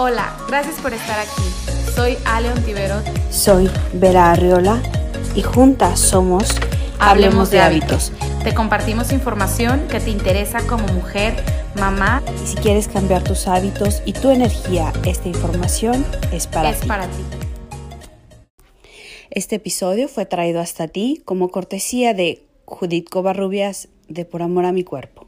Hola, gracias por estar aquí. Soy Ale Ontiveros. Soy Vera Arriola y juntas somos Hablemos de hábitos. Te compartimos información que te interesa como mujer, mamá. Y si quieres cambiar tus hábitos y tu energía, esta información es para es ti. para ti. Este episodio fue traído hasta ti como cortesía de Judith Covarrubias de Por Amor a mi Cuerpo.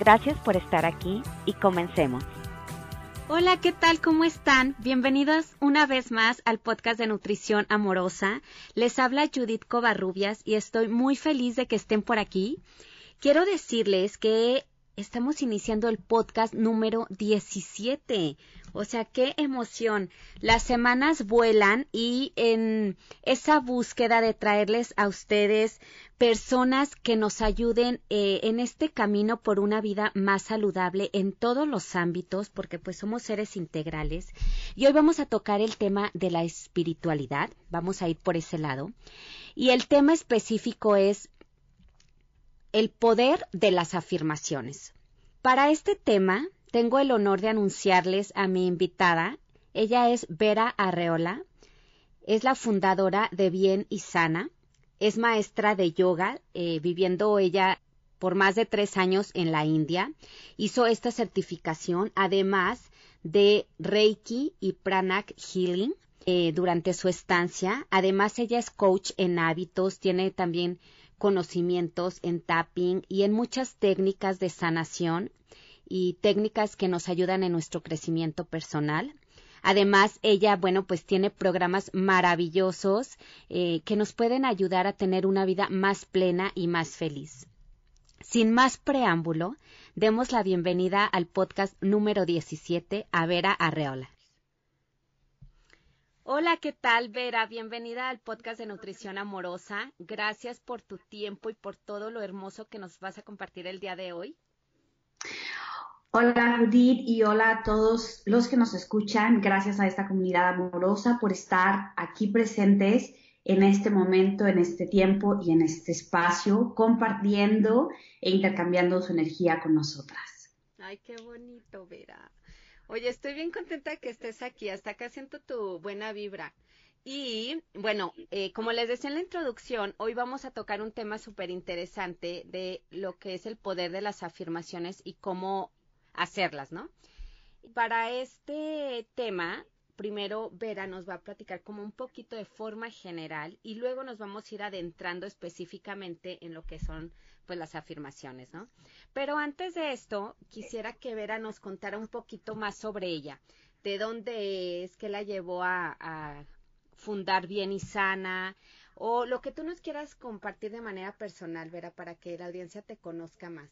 Gracias por estar aquí y comencemos. Hola, ¿qué tal? ¿Cómo están? Bienvenidos una vez más al podcast de Nutrición Amorosa. Les habla Judith Covarrubias y estoy muy feliz de que estén por aquí. Quiero decirles que estamos iniciando el podcast número 17. O sea, qué emoción. Las semanas vuelan y en esa búsqueda de traerles a ustedes personas que nos ayuden eh, en este camino por una vida más saludable en todos los ámbitos, porque pues somos seres integrales. Y hoy vamos a tocar el tema de la espiritualidad. Vamos a ir por ese lado. Y el tema específico es el poder de las afirmaciones. Para este tema tengo el honor de anunciarles a mi invitada. Ella es Vera Arreola, es la fundadora de Bien y Sana, es maestra de yoga, eh, viviendo ella por más de tres años en la India. Hizo esta certificación, además de Reiki y Pranak Healing eh, durante su estancia. Además, ella es coach en hábitos, tiene también conocimientos en tapping y en muchas técnicas de sanación y técnicas que nos ayudan en nuestro crecimiento personal. Además, ella, bueno, pues tiene programas maravillosos eh, que nos pueden ayudar a tener una vida más plena y más feliz. Sin más preámbulo, demos la bienvenida al podcast número 17 a Vera Arreola. Hola, ¿qué tal, Vera? Bienvenida al podcast de Nutrición Amorosa. Gracias por tu tiempo y por todo lo hermoso que nos vas a compartir el día de hoy. Hola Judith y hola a todos los que nos escuchan. Gracias a esta comunidad amorosa por estar aquí presentes en este momento, en este tiempo y en este espacio, compartiendo e intercambiando su energía con nosotras. Ay, qué bonito, Vera. Oye, estoy bien contenta que estés aquí. Hasta acá siento tu buena vibra. Y bueno, eh, como les decía en la introducción, hoy vamos a tocar un tema súper interesante de lo que es el poder de las afirmaciones y cómo hacerlas, ¿no? Para este tema, primero Vera nos va a platicar como un poquito de forma general y luego nos vamos a ir adentrando específicamente en lo que son pues las afirmaciones, ¿no? Pero antes de esto, quisiera que Vera nos contara un poquito más sobre ella, de dónde es, qué la llevó a, a fundar Bien y Sana, o lo que tú nos quieras compartir de manera personal, Vera, para que la audiencia te conozca más.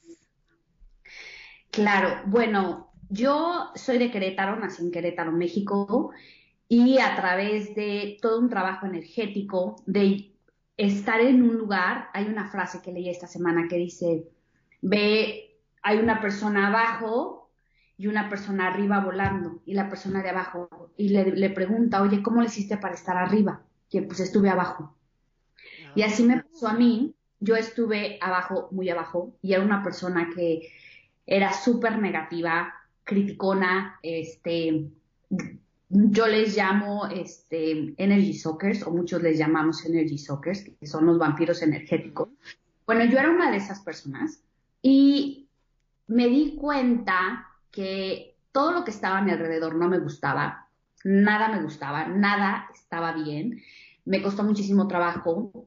Claro, bueno, yo soy de Querétaro, nací en Querétaro, México, y a través de todo un trabajo energético, de estar en un lugar, hay una frase que leí esta semana que dice, ve, hay una persona abajo y una persona arriba volando, y la persona de abajo, y le, pregunta, oye, ¿cómo le hiciste para estar arriba? Que pues estuve abajo. y así me pasó a mí, yo estuve abajo, muy abajo, y era una persona que era súper negativa, criticona, este, yo les llamo este, energy sockers, o muchos les llamamos energy sockers, que son los vampiros energéticos. Bueno, yo era una de esas personas y me di cuenta que todo lo que estaba a mi alrededor no me gustaba, nada me gustaba, nada estaba bien. Me costó muchísimo trabajo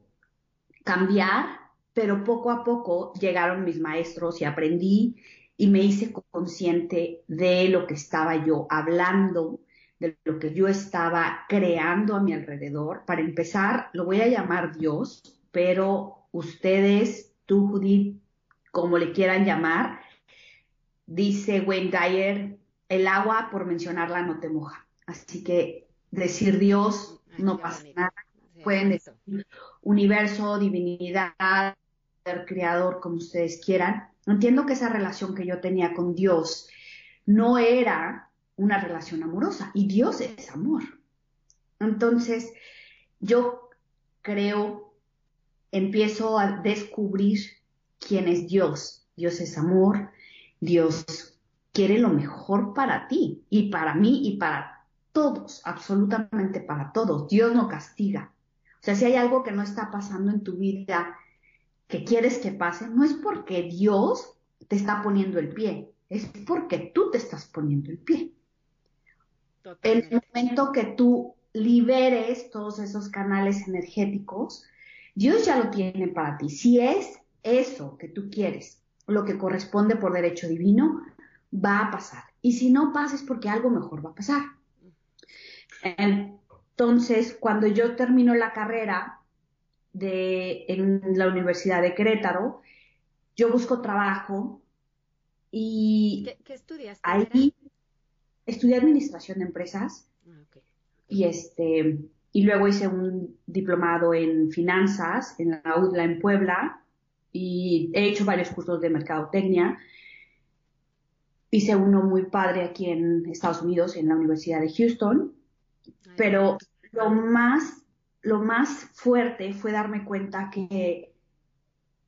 cambiar, pero poco a poco llegaron mis maestros y aprendí y me hice consciente de lo que estaba yo hablando, de lo que yo estaba creando a mi alrededor. Para empezar, lo voy a llamar Dios, pero ustedes, tú, Judith, como le quieran llamar, dice Wayne Dyer, el agua, por mencionarla, no te moja. Así que decir Dios no pasa nada. Pueden decir universo, divinidad, creador, como ustedes quieran. Entiendo que esa relación que yo tenía con Dios no era una relación amorosa y Dios es amor. Entonces, yo creo, empiezo a descubrir quién es Dios. Dios es amor, Dios quiere lo mejor para ti y para mí y para todos, absolutamente para todos. Dios no castiga. O sea, si hay algo que no está pasando en tu vida que quieres que pase, no es porque Dios te está poniendo el pie, es porque tú te estás poniendo el pie. En el momento que tú liberes todos esos canales energéticos, Dios ya lo tiene para ti. Si es eso que tú quieres, lo que corresponde por derecho divino, va a pasar. Y si no pasa es porque algo mejor va a pasar. Entonces, cuando yo termino la carrera de, en la Universidad de Querétaro, yo busco trabajo y ¿Qué, estudiaste? Ahí estudié administración de empresas ah, y este y luego hice un diplomado en finanzas en la UDLA en Puebla y he hecho varios cursos de mercadotecnia. Hice uno muy padre aquí en Estados Unidos, en la Universidad de Houston, pero lo más, lo más fuerte fue darme cuenta que,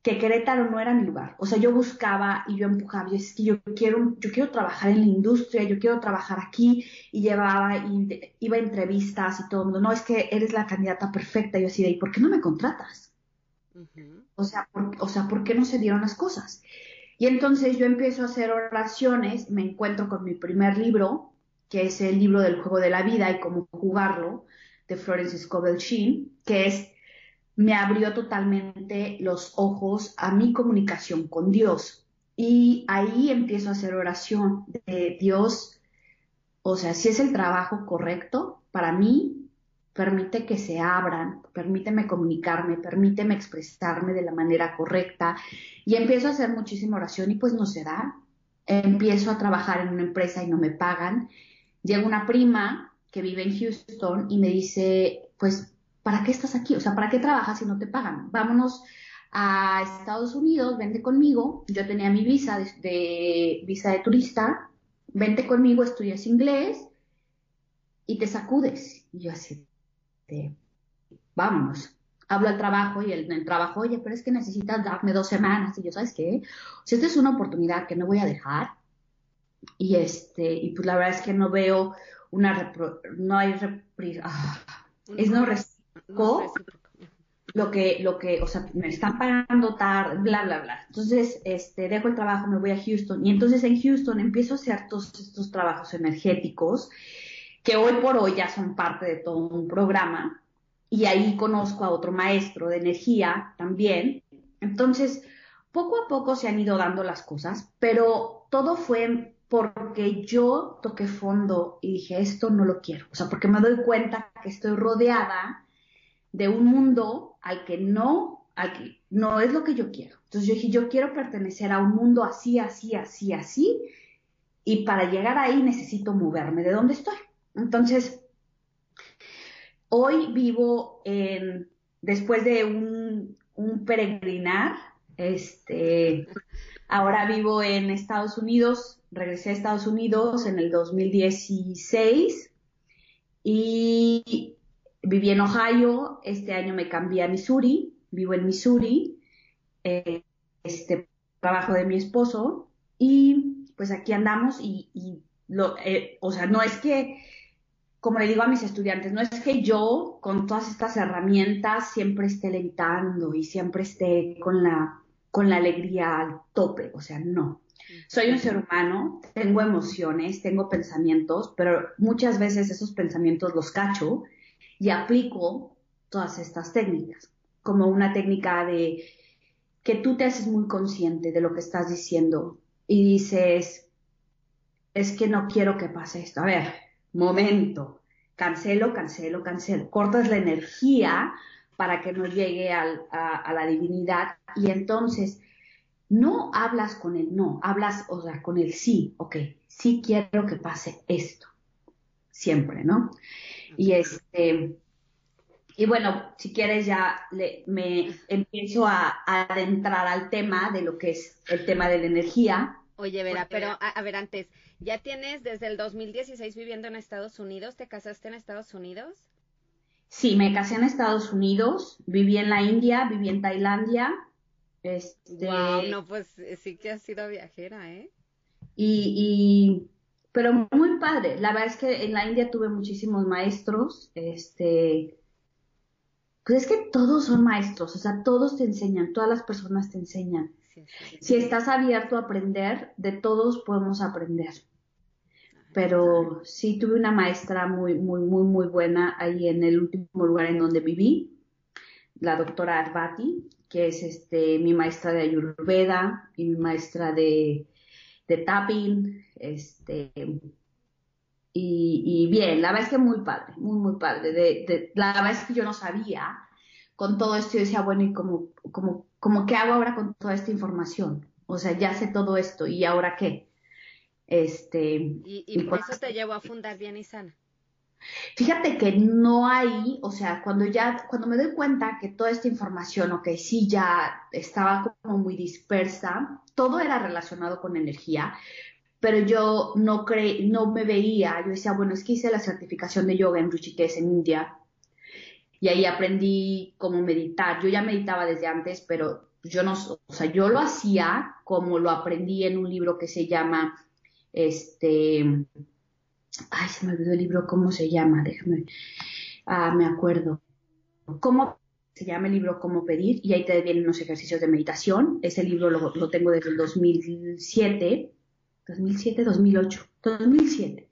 que Querétaro no era mi lugar. O sea, yo buscaba y yo empujaba, y es que yo quiero, yo quiero trabajar en la industria, yo quiero trabajar aquí, y llevaba, y iba a entrevistas y todo el mundo, no, es que eres la candidata perfecta, y yo así de, ¿y por qué no me contratas? O sea, por, o sea, ¿por qué no se dieron las cosas? Y entonces yo empiezo a hacer oraciones, me encuentro con mi primer libro, que es el libro del juego de la vida y cómo jugarlo, de Florence Scovel Sheen, que es, me abrió totalmente los ojos a mi comunicación con Dios. Y ahí empiezo a hacer oración de Dios, o sea, si es el trabajo correcto para mí, permite que se abran, permíteme comunicarme, permíteme expresarme de la manera correcta y empiezo a hacer muchísima oración y pues no se da. Empiezo a trabajar en una empresa y no me pagan. Llega una prima que vive en Houston y me dice, pues, ¿para qué estás aquí? O sea, ¿para qué trabajas si no te pagan? Vámonos a Estados Unidos, vente conmigo. Yo tenía mi visa de, visa de turista, vente conmigo, estudias inglés y te sacudes. Y yo así, este, vámonos. Hablo al trabajo y el, trabajo, oye, pero es que necesitas darme dos semanas. Y yo, ¿sabes qué? Si esta es una oportunidad que no voy a dejar. Y este, y pues la verdad es que no veo una, no hay ah, es no recíproco lo que, lo que, o sea, me están pagando tarde, bla, bla, bla. Entonces, este, dejo el trabajo, me voy a Houston y entonces en Houston empiezo a hacer todos estos trabajos energéticos que hoy por hoy ya son parte de todo un programa, y ahí conozco a otro maestro de energía también. Entonces, poco a poco se han ido dando las cosas, pero todo fue porque yo toqué fondo y dije, esto no lo quiero. O sea, porque me doy cuenta que estoy rodeada de un mundo al que no, al que no es lo que yo quiero. Entonces yo dije, yo quiero pertenecer a un mundo así, así, así, así, y para llegar ahí necesito moverme de donde estoy. Entonces, hoy vivo en, después de un, peregrinar, este, ahora vivo en Estados Unidos, regresé a Estados Unidos en el 2016 y viví en Ohio, este año me cambié a Missouri, vivo en Missouri, eh, este trabajo de mi esposo y pues aquí andamos y, lo, eh, o sea, no es que como le digo a mis estudiantes, no es que yo con todas estas herramientas siempre esté levitando y siempre esté con la, con la alegría al tope, o sea, no. Soy un ser humano, tengo emociones, tengo pensamientos, pero muchas veces esos pensamientos los cacho y aplico todas estas técnicas, como una técnica de que tú te haces muy consciente de lo que estás diciendo y dices, es que no quiero que pase esto. A ver, momento, cancelo, cancelo, cancelo. Cortas la energía para que no llegue a, la divinidad y entonces no hablas con el no, hablas, o sea, con el sí, ok, sí quiero que pase esto, siempre, ¿no? Y este, y bueno, si quieres ya me empiezo a, adentrar al tema de lo que es el tema de la energía. Oye, Vera, pero a, a, ver, antes, ¿ya tienes desde el 2016 viviendo en Estados Unidos? ¿Te casaste en Estados Unidos? Sí, me casé en Estados Unidos, viví en la India, viví en Tailandia, este, no, pues eh, sí que has sido viajera, ¿eh? Y, pero muy padre. La verdad es que en la India tuve muchísimos maestros, este, pues es que todos son maestros, o sea, todos te enseñan, todas las personas te enseñan. Si estás abierto a aprender, de todos podemos aprender. Pero sí tuve una maestra muy, muy, muy, muy buena ahí en el último lugar en donde viví, la doctora Arbati, que es este, mi maestra de Ayurveda y mi maestra de, de tapping, este, y, bien, la verdad es que muy padre, muy, muy padre. De, la verdad es que yo no sabía con todo esto, yo decía, bueno, ¿y cómo, cómo, cómo qué hago ahora con toda esta información? O sea, ya sé todo esto, ¿y ahora qué? Este, y, y por eso te llevó a fundar Bien y Sana. Fíjate que no hay, o sea, cuando ya, cuando me doy cuenta que toda esta información, ok, sí ya estaba como muy dispersa, todo era relacionado con energía, pero yo no cre no me veía, yo decía, bueno, es que hice la certificación de yoga en Ruchikesh en India y ahí aprendí cómo meditar. Yo ya meditaba desde antes, pero yo no, o sea, yo lo hacía como lo aprendí en un libro que se llama, este, ay, se me olvidó el libro, ¿cómo se llama? Déjame, ah, me acuerdo. ¿Cómo se llama el libro Cómo pedir? Y ahí te vienen unos ejercicios de meditación. Ese libro lo, tengo desde el 2007, 2007, 2008, 2007.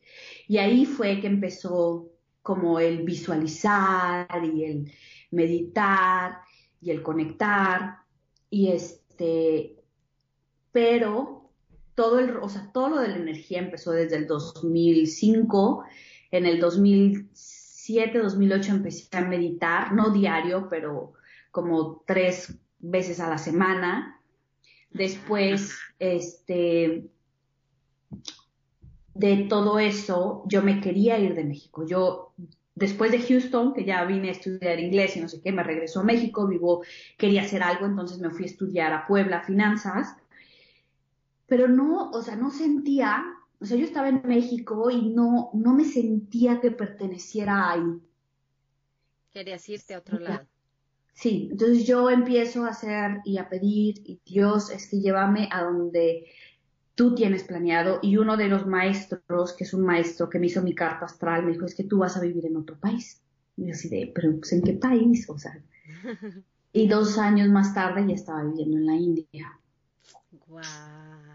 Y ahí fue que empezó como el visualizar y el meditar y el conectar y este, pero todo el, o sea, todo lo de la energía empezó desde el 2005. En el 2007, 2008 empecé a meditar, no diario, pero como tres veces a la semana. Después, este, de todo eso, yo me quería ir de México. Yo, después de Houston, que ya vine a estudiar inglés y no sé qué, me regresó a México, vivo, quería hacer algo, entonces me fui a estudiar a Puebla finanzas pero no, o sea, no sentía, o sea, yo estaba en México y no, no me sentía que perteneciera ahí. Querías irte a otro lado. Sí, entonces yo empiezo a hacer y a pedir, y Dios, este, llévame a donde tú tienes planeado. Y uno de los maestros, que es un maestro que me hizo mi carta astral, me dijo, es que tú vas a vivir en otro país. Y yo así de, pero pues, ¿en qué país? O sea, y dos años más tarde ya estaba viviendo en la India. Wow.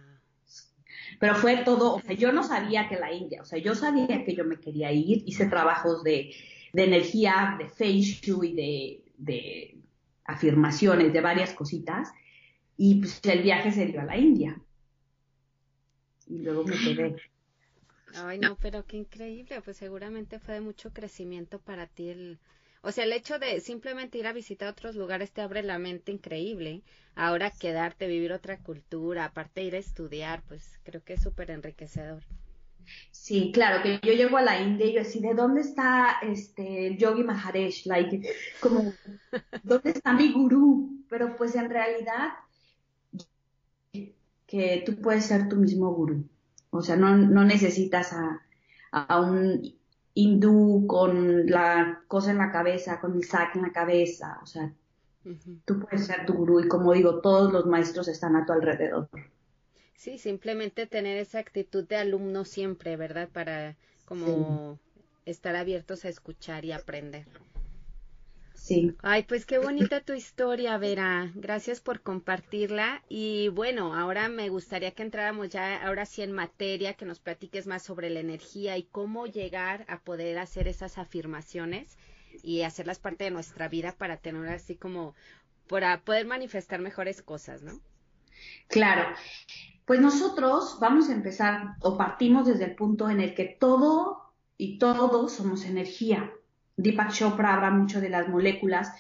Pero fue todo, o sea, yo no sabía que la India, o sea, yo sabía que yo me quería ir, hice trabajos de, de energía, de feng shui, de, de afirmaciones, de varias cositas, y pues el viaje se dio a la India. Y luego me quedé. Ay, no, pero qué increíble, pues seguramente fue de mucho crecimiento para ti el, o sea, el hecho de simplemente ir a visitar otros lugares te abre la mente increíble. Ahora quedarte, vivir otra cultura, aparte ir a estudiar, pues creo que es súper enriquecedor. Sí, claro, que yo llego a la India y yo así, ¿de dónde está este el Yogi Maharesh? Like, como, ¿dónde está mi gurú? Pero pues en realidad que tú puedes ser tu mismo gurú. O sea, no, no necesitas a, a un hindú con la cosa en la cabeza, con el sac en la cabeza, o sea, tú puedes ser tu gurú y como digo, todos los maestros están a tu alrededor. Sí, simplemente tener esa actitud de alumno siempre, ¿verdad? Para como estar abiertos a escuchar y aprender. Ay, pues qué bonita tu historia, Vera. Gracias por compartirla. Y bueno, ahora me gustaría que entráramos ya, ahora sí en materia, que nos platiques más sobre la energía y cómo llegar a poder hacer esas afirmaciones y hacerlas parte de nuestra vida para tener así como, para poder manifestar mejores cosas, ¿no? Claro. Pues nosotros vamos a empezar o partimos desde el punto en el que todo y todos somos energía. Deepak Chopra habla mucho de las moléculas,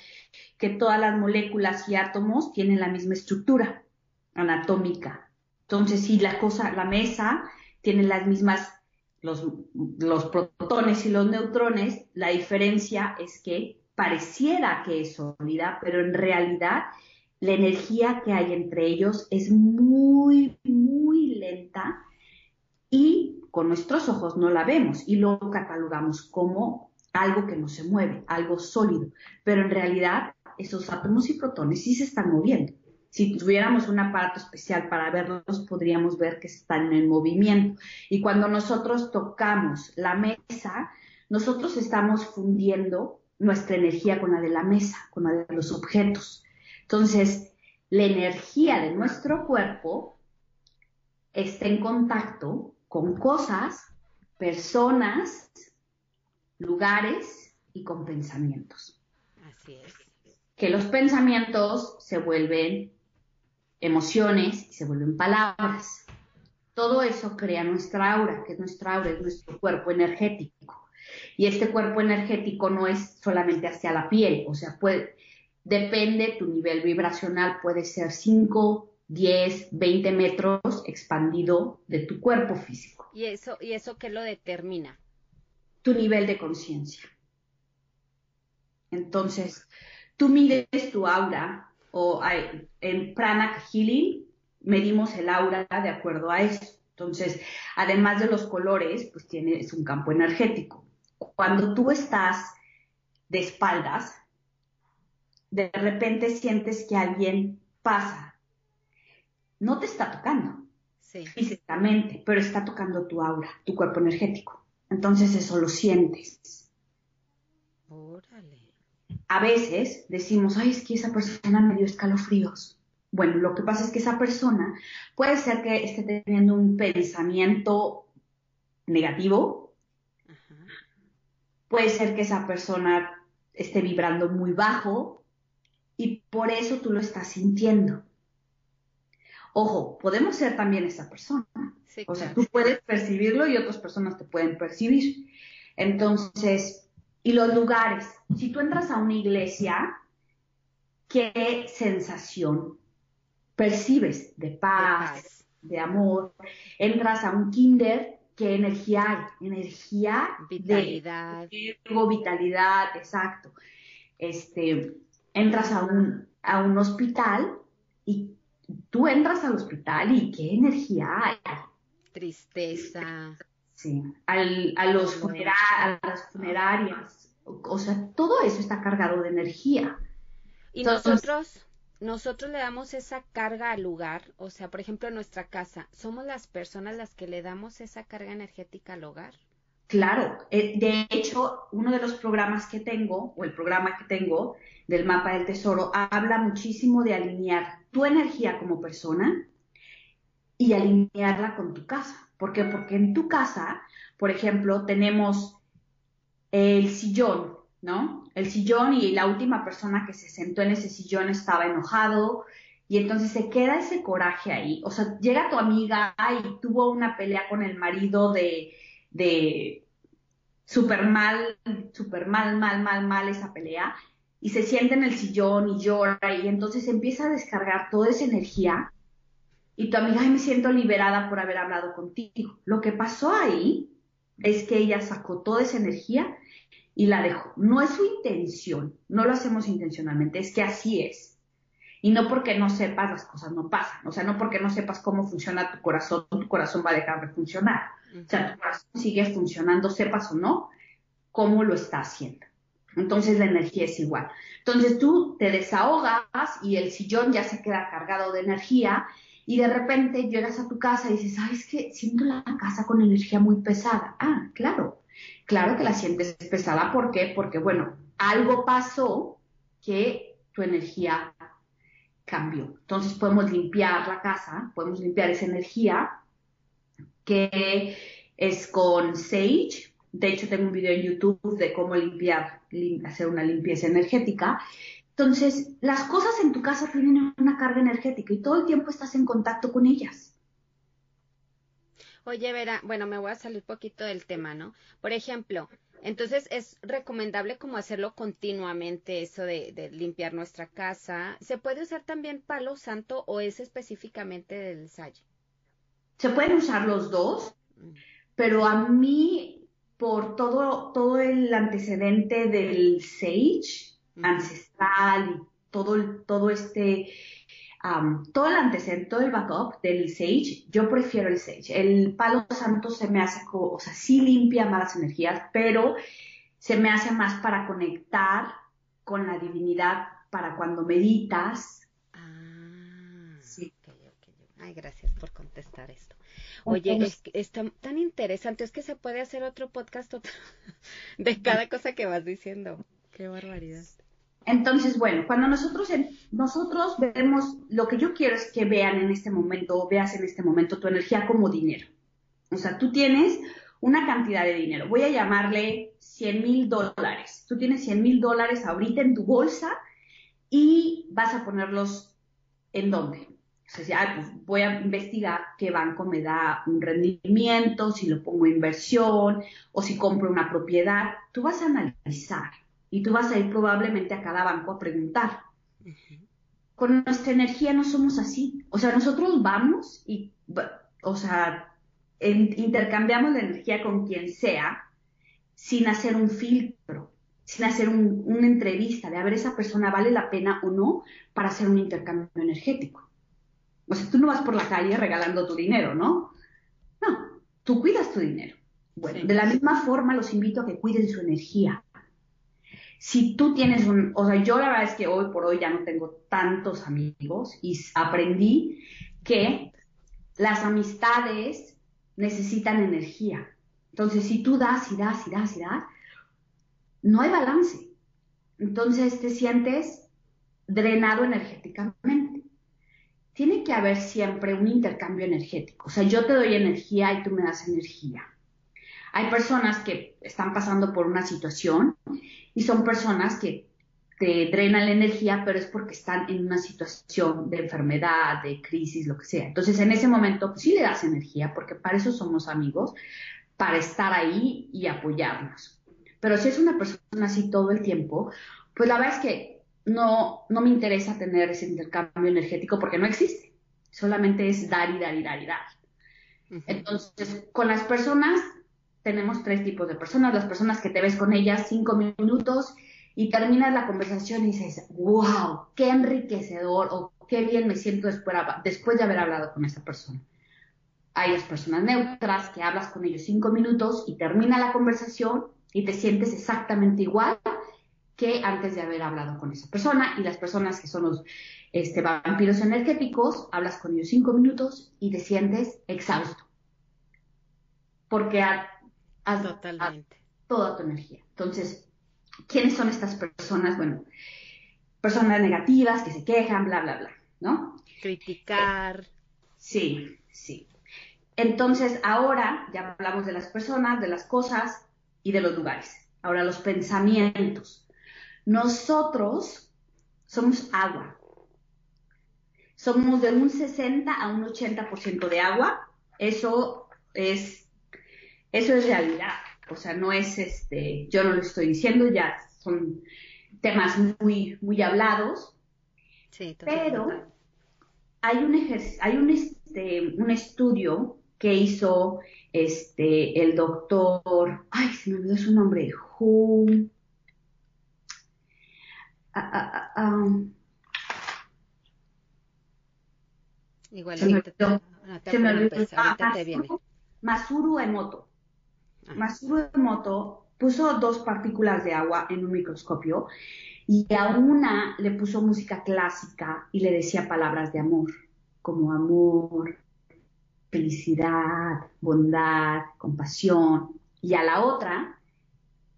que todas las moléculas y átomos tienen la misma estructura. anatómica. Entonces, si la cosa, la mesa tiene las mismas, los, protones y los neutrones, la diferencia es que pareciera que es sólida, pero en realidad la energía que hay entre ellos es muy, muy lenta y con nuestros ojos no la vemos y lo catalogamos como algo que no se mueve, algo sólido, pero en realidad esos átomos y protones sí se están moviendo. Si tuviéramos un aparato especial para verlos, podríamos ver que están en movimiento. Y cuando nosotros tocamos la mesa, nosotros estamos fundiendo nuestra energía con la de la mesa, con la de los objetos. Entonces, la energía de nuestro cuerpo está en contacto con cosas, personas, lugares y con pensamientos. Así es. Que los pensamientos se vuelven emociones y se vuelven palabras. Todo eso crea nuestra aura, que es nuestra aura, es nuestro cuerpo energético. Y este cuerpo energético no es solamente hacia la piel, o sea, puede, depende tu nivel vibracional, puede ser 5, 10, 20 metros expandido de tu cuerpo físico. ¿Y eso, y eso qué lo determina? Tu nivel de conciencia. Entonces, tú mides tu aura o en Prana Healing medimos el aura de acuerdo a eso. Entonces, además de los colores, pues tienes un campo energético. Cuando tú estás de espaldas, de repente sientes que alguien pasa no te está tocando físicamente, pero está tocando tu aura, tu cuerpo energético. Entonces eso lo sientes. Órale. A veces decimos, ay, es que esa persona me dio escalofríos. Bueno, lo que pasa es que esa persona puede ser que esté teniendo un pensamiento negativo. Puede ser que esa persona esté vibrando muy bajo y por eso tú lo estás sintiendo. Ojo, podemos ser también esa persona. o sea, tú puedes percibirlo y otras personas te pueden percibir. Entonces, y los lugares. Si tú entras a una iglesia, ¿qué sensación percibes de paz, de, amor? Entras a un kinder, ¿qué energía hay? Energía vitalidad. de vitalidad, exacto. Este, entras a un, a un hospital y tú entras al hospital y qué energía hay. Tristeza. Sí, al, a, los a las funerarias. O sea, todo eso está cargado de energía. Y nosotros, nosotros le damos esa carga al lugar, o sea, por ejemplo, en nuestra casa, ¿somos las personas las que le damos esa carga energética al hogar? Claro, eh, de hecho, uno de los programas que tengo, o el programa que tengo del mapa del tesoro, habla muchísimo de alinear tu energía como persona y alinearla con tu casa. ¿Por qué? Porque en tu casa, por ejemplo, tenemos el sillón, ¿no? El sillón y la última persona que se sentó en ese sillón estaba enojado y entonces se queda ese coraje ahí. O sea, llega tu amiga y tuvo una pelea con el marido de de súper mal, súper mal, mal, mal, mal esa pelea, y se siente en el sillón y llora, y entonces empieza a descargar toda esa energía, y tu amiga, ay, me siento liberada por haber hablado contigo. Lo que pasó ahí es que ella sacó toda esa energía y la dejó. No es su intención, no lo hacemos intencionalmente, es que así es. Y no porque no sepas, las cosas no pasan. O sea, no porque no sepas cómo funciona tu corazón, tu corazón va a dejar de funcionar. O sea, tu corazón sigue funcionando, sepas o no, cómo lo está haciendo. Entonces la energía es igual. Entonces tú te desahogas y el sillón ya se queda cargado de energía y de repente llegas a tu casa y dices, ¿sabes qué? Siento la casa con energía muy pesada. Ah, claro, claro que la sientes pesada. ¿Por qué? Porque, bueno, algo pasó que tu energía cambió. Entonces podemos limpiar la casa, podemos limpiar esa energía que es con Sage. De hecho, tengo un video en YouTube de cómo limpiar, hacer una limpieza energética. Entonces, las cosas en tu casa tienen una carga energética y todo el tiempo estás en contacto con ellas. Oye, Vera, bueno, me voy a salir poquito del tema, ¿no? Por ejemplo, Entonces es recomendable como hacerlo continuamente, eso de, limpiar nuestra casa. ¿Se puede usar también palo santo o es específicamente del sage? Se pueden usar los dos, pero a mí, por todo, todo el antecedente del sage ancestral y todo, todo este todo el antecedente, todo el backup del Sage, yo prefiero el Sage. El palo santo se me hace, o sea, sí limpia malas energías, pero se me hace más para conectar con la divinidad, para cuando meditas. Ah, sí. Ay, gracias por contestar esto. Oye, es, es tan, interesante, es que se puede hacer otro podcast de cada cosa que vas diciendo. Qué barbaridad. Entonces, bueno, cuando nosotros, nosotros vemos, lo que yo quiero es que vean en este momento, o veas en este momento tu energía como dinero. O sea, tú tienes una cantidad de dinero, voy a llamarle 100 mil dólares. Tú tienes 100 mil dólares ahorita en tu bolsa y vas a ponerlos en dónde. Pues voy a investigar qué banco me da un rendimiento, si lo pongo en inversión o si compro una propiedad. Tú vas a analizar y tú vas a ir probablemente a cada banco a preguntar. Con nuestra energía no somos así. O sea, nosotros vamos y, o sea, intercambiamos la energía con quien sea sin hacer un filtro, sin hacer una entrevista de a ver esa persona vale la pena o no para hacer un intercambio energético. O sea, tú no vas por la calle regalando tu dinero, ¿no? No, tú cuidas tu dinero. Bueno, de la misma forma los invito a que cuiden su energía si tú tienes un, o sea, yo la verdad es que hoy por hoy ya no tengo tantos amigos y aprendí que las amistades necesitan energía. Entonces, si tú das y das y das y das, no hay balance. Entonces te sientes drenado energéticamente. Tiene que haber siempre un intercambio energético. O sea, yo te doy energía y tú me das energía. Hay personas que están pasando por una situación y son personas que te drenan la energía, pero es porque están en una situación de enfermedad, de crisis, lo que sea. Entonces, en ese momento, pues, sí le das energía, porque para eso somos amigos, para estar ahí y apoyarnos. Pero si es una persona así todo el tiempo, pues la verdad es que no, no me interesa tener ese intercambio energético porque no existe. Solamente es dar y dar y dar y dar. Entonces, con las personas tenemos tres tipos de personas. Las personas que te ves con ellas cinco minutos y terminas la conversación y dices, wow, qué enriquecedor o qué bien me siento después, después de haber hablado con esa persona. Hay las personas neutras que hablas con ellos cinco minutos y termina la conversación y te sientes exactamente igual que antes de haber hablado con esa persona. Y las personas que son los este, vampiros energéticos, hablas con ellos cinco minutos y te sientes exhausto. Porque Totalmente. toda tu energía. Entonces, ¿quiénes son estas personas? Bueno, personas negativas que se quejan, bla, bla, bla, ¿no? Criticar. sí, sí. Entonces, ahora ya hablamos de las personas, de las cosas y de los lugares. Ahora, los pensamientos. Nosotros somos agua. Somos de un 60 a un 80% de agua. Eso es eso es realidad. O sea, no es este, yo no lo estoy diciendo, ya son temas muy, muy hablados. Sí, pero hay un hay un este, un estudio que hizo este el doctor, ay, se me olvidó su nombre, Who, ah, ah, ah, Igual, me olvidó. Masuru Emoto. Masuro Emoto puso dos partículas de agua en un microscopio y a una le puso música clásica y le decía palabras de amor, como amor, felicidad, bondad, compasión. Y a la otra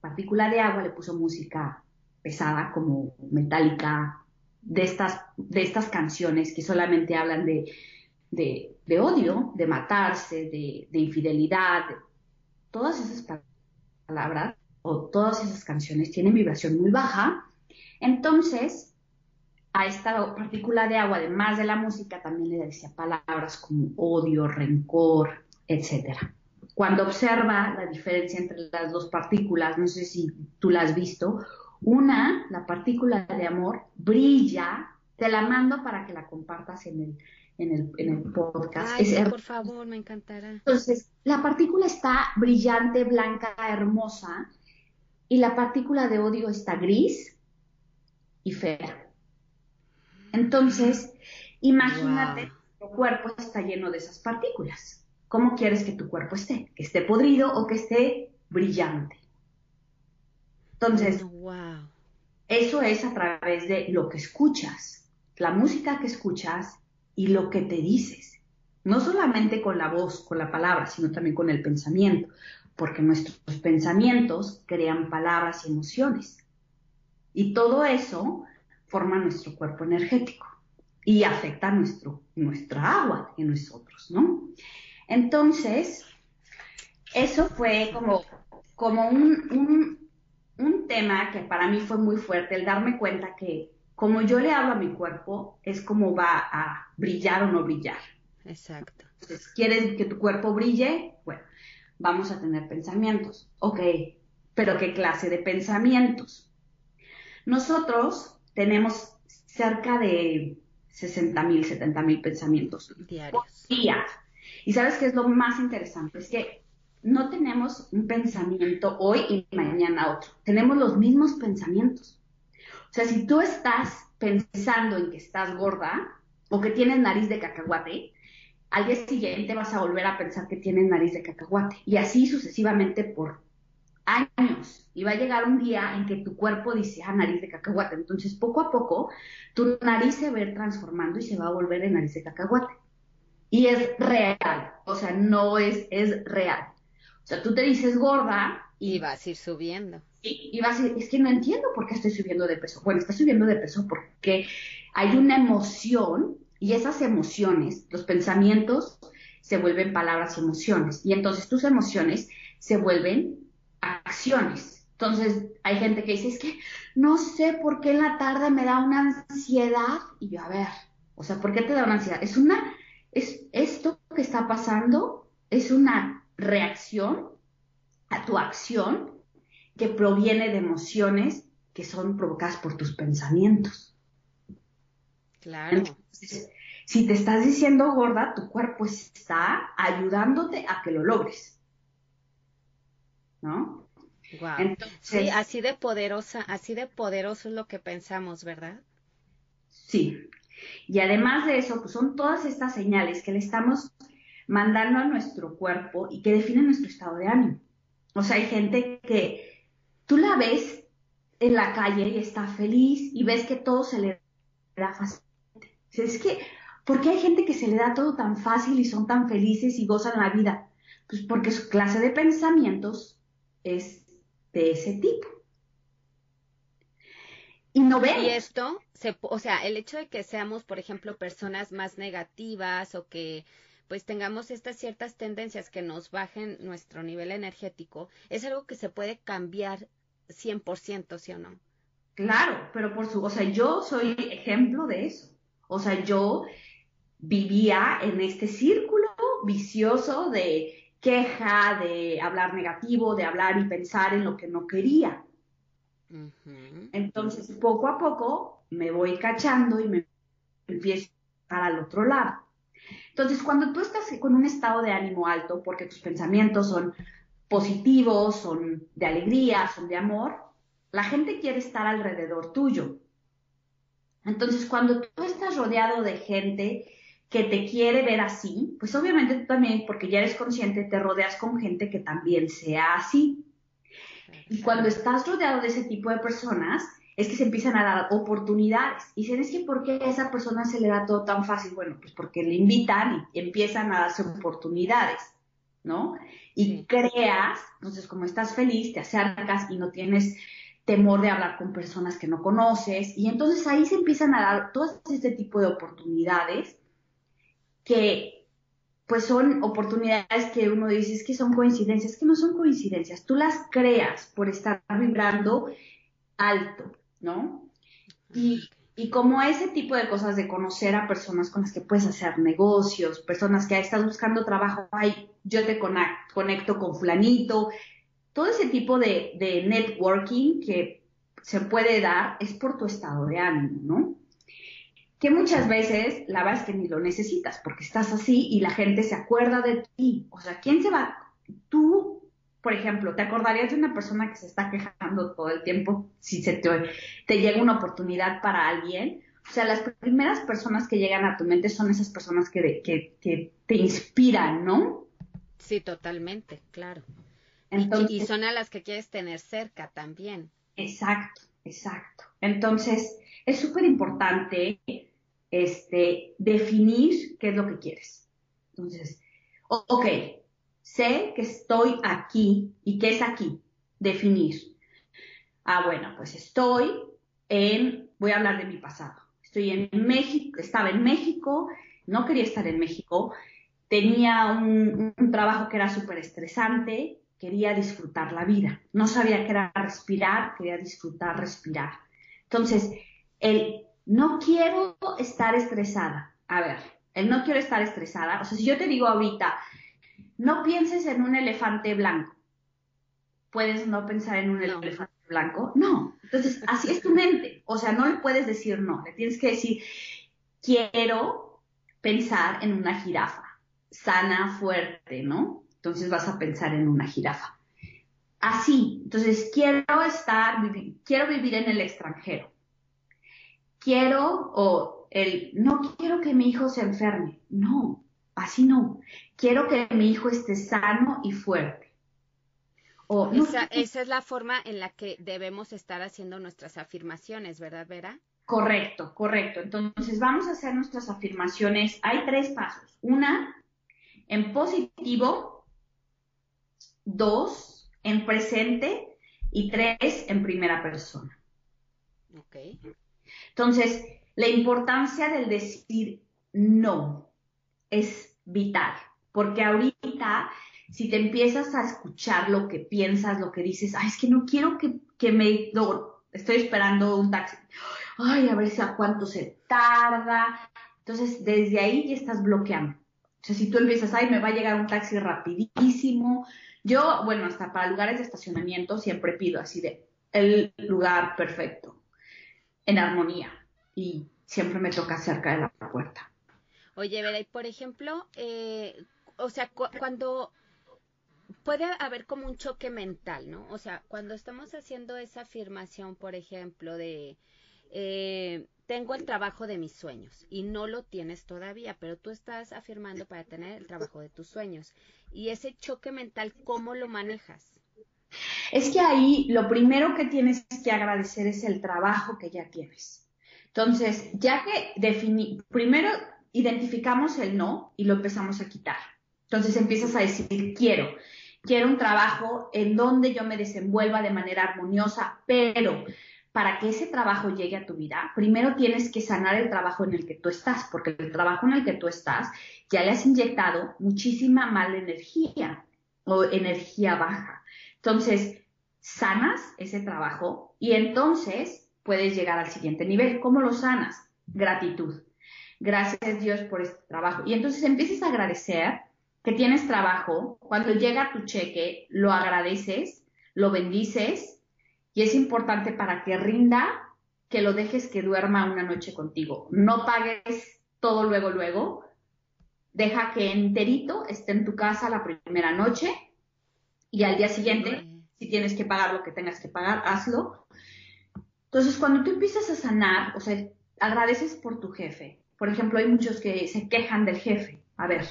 partícula de agua le puso música pesada, como metálica, de estas, de estas canciones que solamente hablan de, de, odio, de matarse, de, de infidelidad, todas esas palabras o todas esas canciones tienen vibración muy baja, entonces a esta partícula de agua, además de la música, también le decía palabras como odio, rencor, etc. cuando observa la diferencia entre las dos partículas, no sé si tú la has visto, una, la partícula de amor, brilla, te la mando para que la compartas en el, en el, en el podcast. Ay, por favor, me encantará. Entonces, la partícula está brillante, blanca, hermosa, y la partícula de odio está gris y fea. Entonces, imagínate, tu cuerpo está lleno de esas partículas. ¿Cómo quieres que tu cuerpo esté? ¿Que esté podrido o que esté brillante? Entonces, eso es a través de lo que escuchas, la música que escuchas y lo que te dices. No solamente con la voz, con la palabra, sino también con el pensamiento, porque nuestros pensamientos crean palabras y emociones. Y todo eso forma nuestro cuerpo energético y afecta nuestro, nuestra agua en nosotros, ¿no? Entonces, eso fue como, como un, un, tema que para mí fue muy fuerte, el darme cuenta que como yo le hablo a mi cuerpo, es como va a brillar o no brillar. Exacto. Entonces, ¿quieres que tu cuerpo brille? Bueno, vamos a tener pensamientos. Ok, pero ¿qué clase de pensamientos? Nosotros tenemos cerca de 60 mil, 70 mil pensamientos diarios. Día. Y sabes qué es lo más interesante, es que no tenemos un pensamiento hoy y mañana otro, tenemos los mismos pensamientos. O sea, si tú estás pensando en que estás gorda o que tienes nariz de cacahuate, al día siguiente vas a volver a pensar que tienes nariz de cacahuate y así sucesivamente por años. Y va a llegar un día en que tu cuerpo dice, ah, nariz de cacahuate. Entonces, poco a poco, tu nariz se va transformando y se va a volver en nariz de cacahuate. Y es real, o sea, no es, es real. O sea, tú te dices gorda. Y, vas a ir subiendo. Y, y vas a decir, es que no entiendo por qué estoy subiendo de peso. Bueno, estás subiendo de peso porque hay una emoción y esas emociones, los pensamientos, se vuelven palabras y emociones. Y entonces tus emociones se vuelven acciones. Entonces hay gente que dice, es que no sé por qué en la tarde me da una ansiedad. Y yo, a ver, o sea, ¿por qué te da una ansiedad? Es una es esto que está pasando es una reacción a tu acción que proviene de emociones que son provocadas por tus pensamientos. Claro. Entonces, si te estás diciendo gorda, tu cuerpo está ayudándote a que lo logres. ¿No? sí, así de poderosa, así de poderoso es lo que pensamos, ¿verdad? Sí, y además de eso, pues son todas estas señales que le estamos mandando a nuestro cuerpo y que definen nuestro estado de ánimo. O sea, hay gente que tú la ves en la calle y está feliz y ves que todo se le da fácil. Es que, ¿por qué hay gente que se le da todo tan fácil y son tan felices y gozan la vida? Pues porque su clase de pensamientos es de ese tipo. Y no ven. Y esto, se, o sea, el hecho de que seamos, por ejemplo, personas más negativas o que pues tengamos estas ciertas tendencias que nos bajen nuestro nivel energético, es algo que se puede cambiar 100%, ¿sí o no? Claro, pero por su, o sea, yo soy ejemplo de eso. O sea, yo vivía en este círculo vicioso de queja, de hablar negativo, de hablar y pensar en lo que no quería. Entonces, poco a poco me voy cachando y me empiezo a al otro lado. Entonces, cuando tú estás con un estado de ánimo alto, porque tus pensamientos son positivos, son de alegría, son de amor, la gente quiere estar alrededor tuyo. Entonces, cuando tú estás rodeado de gente que te quiere ver así, pues obviamente tú también, porque ya eres consciente, te rodeas con gente que también sea así. Y cuando estás rodeado de ese tipo de personas, es que se empiezan a dar oportunidades. Y dicen, es que ¿por qué a esa persona se le da todo tan fácil? Bueno, pues porque le invitan y empiezan a darse oportunidades, ¿no? Y creas, entonces como estás feliz, te acercas y no tienes temor de hablar con personas que no conoces. Y entonces ahí se empiezan a dar todo este tipo de oportunidades que pues son oportunidades que uno dice es que son coincidencias, que no son coincidencias, tú las creas por estar vibrando alto, ¿no? Y, Y como ese tipo de cosas de conocer a personas con las que puedes hacer negocios, personas que estás buscando trabajo, ay, yo te conecto con fulanito, todo ese tipo de, de networking que se puede dar es por tu estado de ánimo, ¿no? Que muchas veces la verdad es que ni lo necesitas porque estás así y la gente se acuerda de ti. O sea, ¿quién se va? Tú por ejemplo, ¿te acordarías de una persona que se está quejando todo el tiempo si se te, llega una oportunidad para alguien? O sea, las primeras personas que llegan a tu mente son esas personas que, que, te inspiran, ¿no? Sí, totalmente, claro. y, son a las que quieres tener cerca también. Exacto, exacto. Entonces, es súper importante este, definir qué es lo que quieres. Entonces, ok, Sé que estoy aquí. ¿Y qué es aquí? Definir. Ah, bueno, pues estoy en, voy a hablar de mi pasado. Estoy en México, estaba en México, no quería estar en México, tenía un, trabajo que era súper estresante, quería disfrutar la vida. No sabía qué era respirar, quería disfrutar respirar. Entonces, el no quiero estar estresada. A ver, el no quiero estar estresada. O sea, si yo te digo ahorita, no pienses en un elefante blanco. ¿Puedes no pensar en un elefante blanco? No. Entonces, así es tu mente. O sea, no le puedes decir no. Le tienes que decir, quiero pensar en una jirafa. Sana, fuerte, ¿no? Entonces vas a pensar en una jirafa. Así. Entonces, quiero estar, quiero vivir en el extranjero. Quiero, o el, no quiero que mi hijo se enferme. No, así no. Quiero que mi hijo esté sano y fuerte. O, esa, esa, es la forma en la que debemos estar haciendo nuestras afirmaciones, ¿verdad, Vera? Correcto, correcto. Entonces vamos a hacer nuestras afirmaciones. Hay tres pasos. Una, en positivo. Dos, en presente. Y tres, en primera persona. Ok. Entonces, la importancia del decir no es vital, porque ahorita si te empiezas a escuchar lo que piensas, lo que dices, ay, es que no quiero que, me, estoy esperando un taxi, ay, a ver si a cuánto se tarda, entonces desde ahí ya estás bloqueando. O sea, si tú empiezas, ay, me va a llegar un taxi rapidísimo, yo, bueno, hasta para lugares de estacionamiento siempre pido así de el lugar perfecto, en armonía, y siempre me toca cerca de la puerta. Oye, Vera, y por ejemplo, eh, o sea, cuando puede haber como un choque mental, ¿no? O sea, cuando estamos haciendo esa afirmación, por ejemplo, de eh, tengo el trabajo de mis sueños y no lo tienes todavía, pero tú estás afirmando para tener el trabajo de tus sueños. Y ese choque mental, ¿cómo lo manejas? Es que ahí lo primero que tienes que agradecer es el trabajo que ya tienes. Entonces, ya que definí, primero identificamos el no y lo empezamos a quitar. Entonces empiezas a decir, quiero, quiero un trabajo en donde yo me desenvuelva de manera armoniosa, pero para que ese trabajo llegue a tu vida, primero tienes que sanar el trabajo en el que tú estás, porque el trabajo en el que tú estás ya le has inyectado muchísima mala energía o energía baja. Entonces, sanas ese trabajo y entonces puedes llegar al siguiente nivel. ¿Cómo lo sanas? Gratitud gracias Dios por este trabajo. Y entonces empiezas a agradecer que tienes trabajo, cuando llega tu cheque, lo agradeces, lo bendices, y es importante para que rinda que lo dejes que duerma una noche contigo. No pagues todo luego, luego. Deja que enterito esté en tu casa la primera noche y al día siguiente, si tienes que pagar lo que tengas que pagar, hazlo. Entonces, cuando tú empiezas a sanar, o sea, agradeces por tu jefe, por ejemplo, hay muchos que se quejan del jefe. A ver,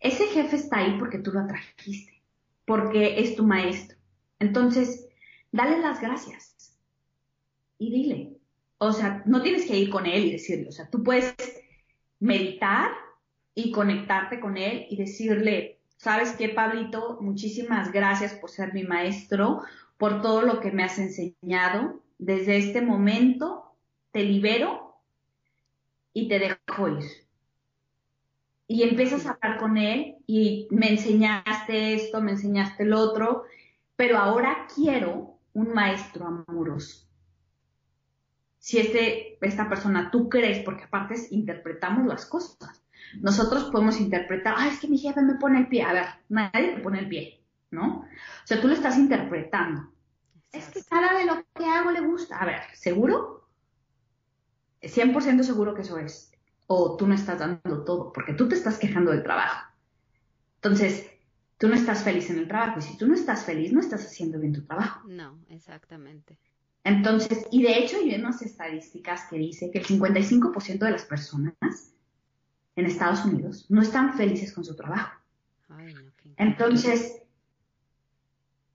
ese jefe está ahí porque tú lo atrajiste, porque es tu maestro. Entonces, dale las gracias y dile. O sea, no tienes que ir con él y decirle, o sea, tú puedes meditar y conectarte con él y decirle, ¿sabes qué, Pablito? Muchísimas gracias por ser mi maestro, por todo lo que me has enseñado. Desde este momento te libero y te dejo ir. Y empiezas a hablar con él y me enseñaste esto, me enseñaste lo otro, pero ahora quiero un maestro amoroso. si este, esta persona tú crees, porque aparte interpretamos las cosas. Nosotros podemos interpretar, ah, es que mi jefe me pone el pie. A ver, nadie te pone el pie, ¿no? O sea, tú lo estás interpretando. Es que cada de lo que hago le gusta. A ver, ¿seguro? 100% seguro que eso es. O tú no estás dando todo, porque tú te estás quejando del trabajo. Entonces, tú no estás feliz en el trabajo. Y si tú no estás feliz, no estás haciendo bien tu trabajo. No, exactamente. Entonces, y de hecho hay unas estadísticas que dice que el 55% de las personas en Estados Unidos no están felices con su trabajo. Entonces,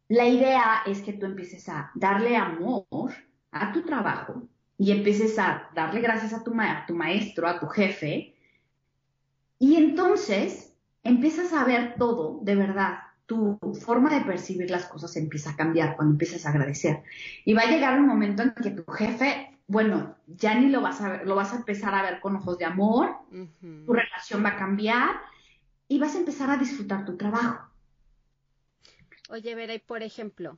la idea es que tú empieces a darle amor a tu trabajo y empieces a darle gracias a tu, a tu maestro, a tu jefe, y entonces empiezas a ver todo de verdad tu forma de percibir las cosas empieza a cambiar cuando empiezas a agradecer. Y va a llegar un momento en que tu jefe, bueno, ya ni lo vas a ver, lo vas a empezar a ver con ojos de amor, tu relación va a cambiar y vas a empezar a disfrutar tu trabajo. Oye, Vera, y por ejemplo,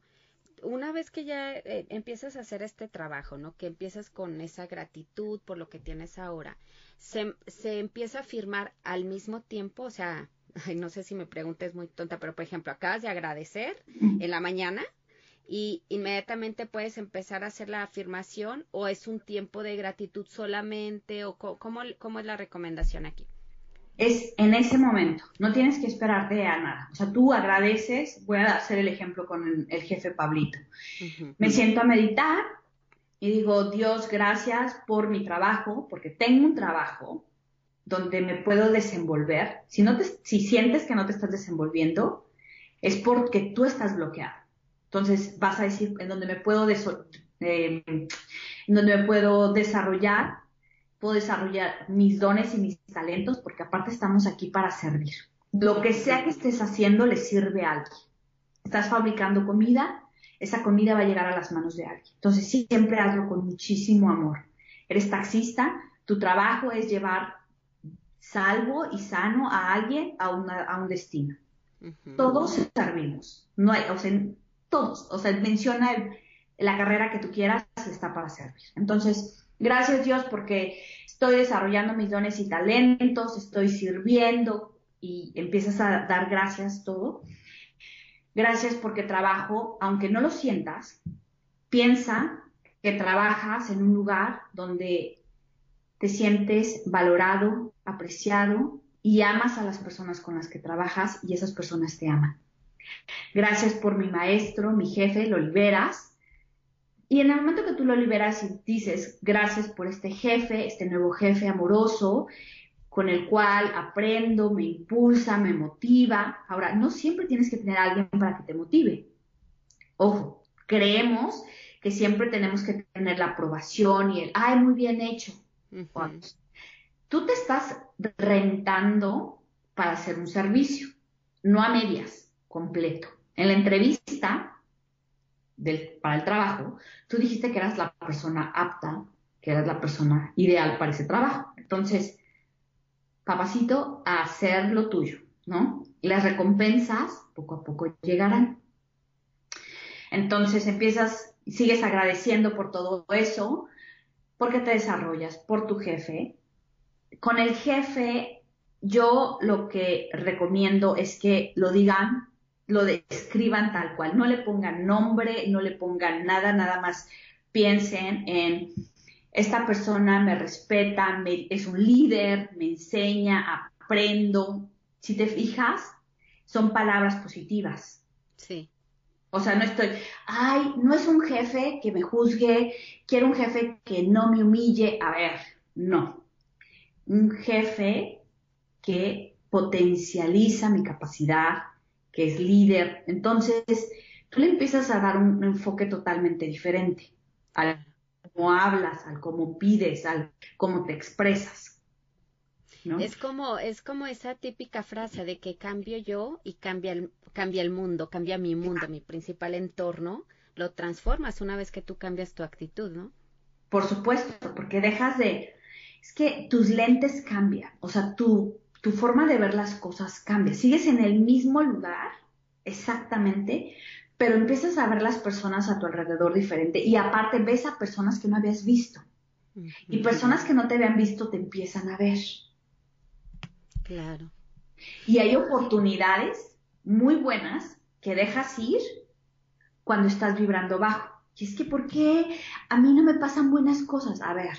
una vez que ya eh, empiezas a hacer este trabajo, ¿no? Que empiezas con esa gratitud por lo que tienes ahora, se, se empieza a firmar al mismo tiempo, o sea, ay, no sé si me preguntes muy tonta, pero por ejemplo, acabas de agradecer en la mañana y inmediatamente puedes empezar a hacer la afirmación o es un tiempo de gratitud solamente o cómo, cómo es la recomendación aquí? Es en ese momento, no tienes que esperarte a nada. O sea, tú agradeces, voy a hacer el ejemplo con el, jefe Pablito. Me siento a meditar y digo, Dios, gracias por mi trabajo, porque tengo un trabajo, donde me puedo desenvolver. Si, no te, si sientes que no te estás desenvolviendo, es porque tú estás bloqueado. Entonces vas a decir en donde me puedo, eh, en donde me puedo desarrollar, puedo desarrollar mis dones y mis talentos, porque aparte estamos aquí para servir. Lo que sea que estés haciendo le sirve a alguien. Estás fabricando comida, esa comida va a llegar a las manos de alguien. Entonces siempre hazlo con muchísimo amor. Eres taxista, tu trabajo es llevar salvo y sano a alguien a, a un destino. Todos servimos, no hay, o sea, todos, o sea, menciona la carrera que tú quieras, está para servir. Entonces, gracias Dios porque estoy desarrollando mis dones y talentos, estoy sirviendo y empiezas a dar gracias todo. Gracias porque trabajo, aunque no lo sientas, piensa que trabajas en un lugar donde te sientes valorado, apreciado y amas a las personas con las que trabajas y esas personas te aman. Gracias por mi maestro, mi jefe, lo liberas. Y en el momento que tú lo liberas y dices, gracias por este jefe, este nuevo jefe amoroso, con el cual aprendo, me impulsa, me motiva. Ahora, no siempre tienes que tener a alguien para que te motive. Ojo, creemos que siempre tenemos que tener la aprobación y el, ay, muy bien hecho. Tú te estás rentando para hacer un servicio, no a medias, completo. En la entrevista para el trabajo, tú dijiste que eras la persona apta, que eras la persona ideal para ese trabajo. Entonces, papacito, a hacer lo tuyo, ¿no? Las recompensas poco a poco llegarán. Entonces empiezas, sigues agradeciendo por todo eso, porque te desarrollas por tu jefe. Con el jefe, yo lo que recomiendo es que lo digan, lo describan tal cual, no le pongan nombre, no le pongan nada, nada más piensen en esta persona me respeta, es un líder, me enseña, aprendo. Si te fijas, son palabras positivas. Sí. O sea, no estoy, ay, no es un jefe que me juzgue, quiero un jefe que no me humille. A ver, no. Un jefe que potencializa mi capacidad, que es líder. Entonces, tú le empiezas a dar un enfoque totalmente diferente al cómo hablas, al cómo pides, al cómo te expresas. Es como, es como esa típica frase de que cambio yo y cambia el, cambia el mundo, cambia mi mundo, mi principal entorno, lo transformas una vez que tú cambias tu actitud, ¿no? Por supuesto, porque dejas de, es que tus lentes cambian, o sea, tu, tu forma de ver las cosas cambia. Sigues en el mismo lugar, exactamente, pero empiezas a ver las personas a tu alrededor diferente y aparte ves a personas que no habías visto. Y personas que no te habían visto te empiezan a ver. Claro. Y hay oportunidades muy buenas que dejas ir cuando estás vibrando bajo. Y es que, ¿por qué a mí no me pasan buenas cosas? A ver,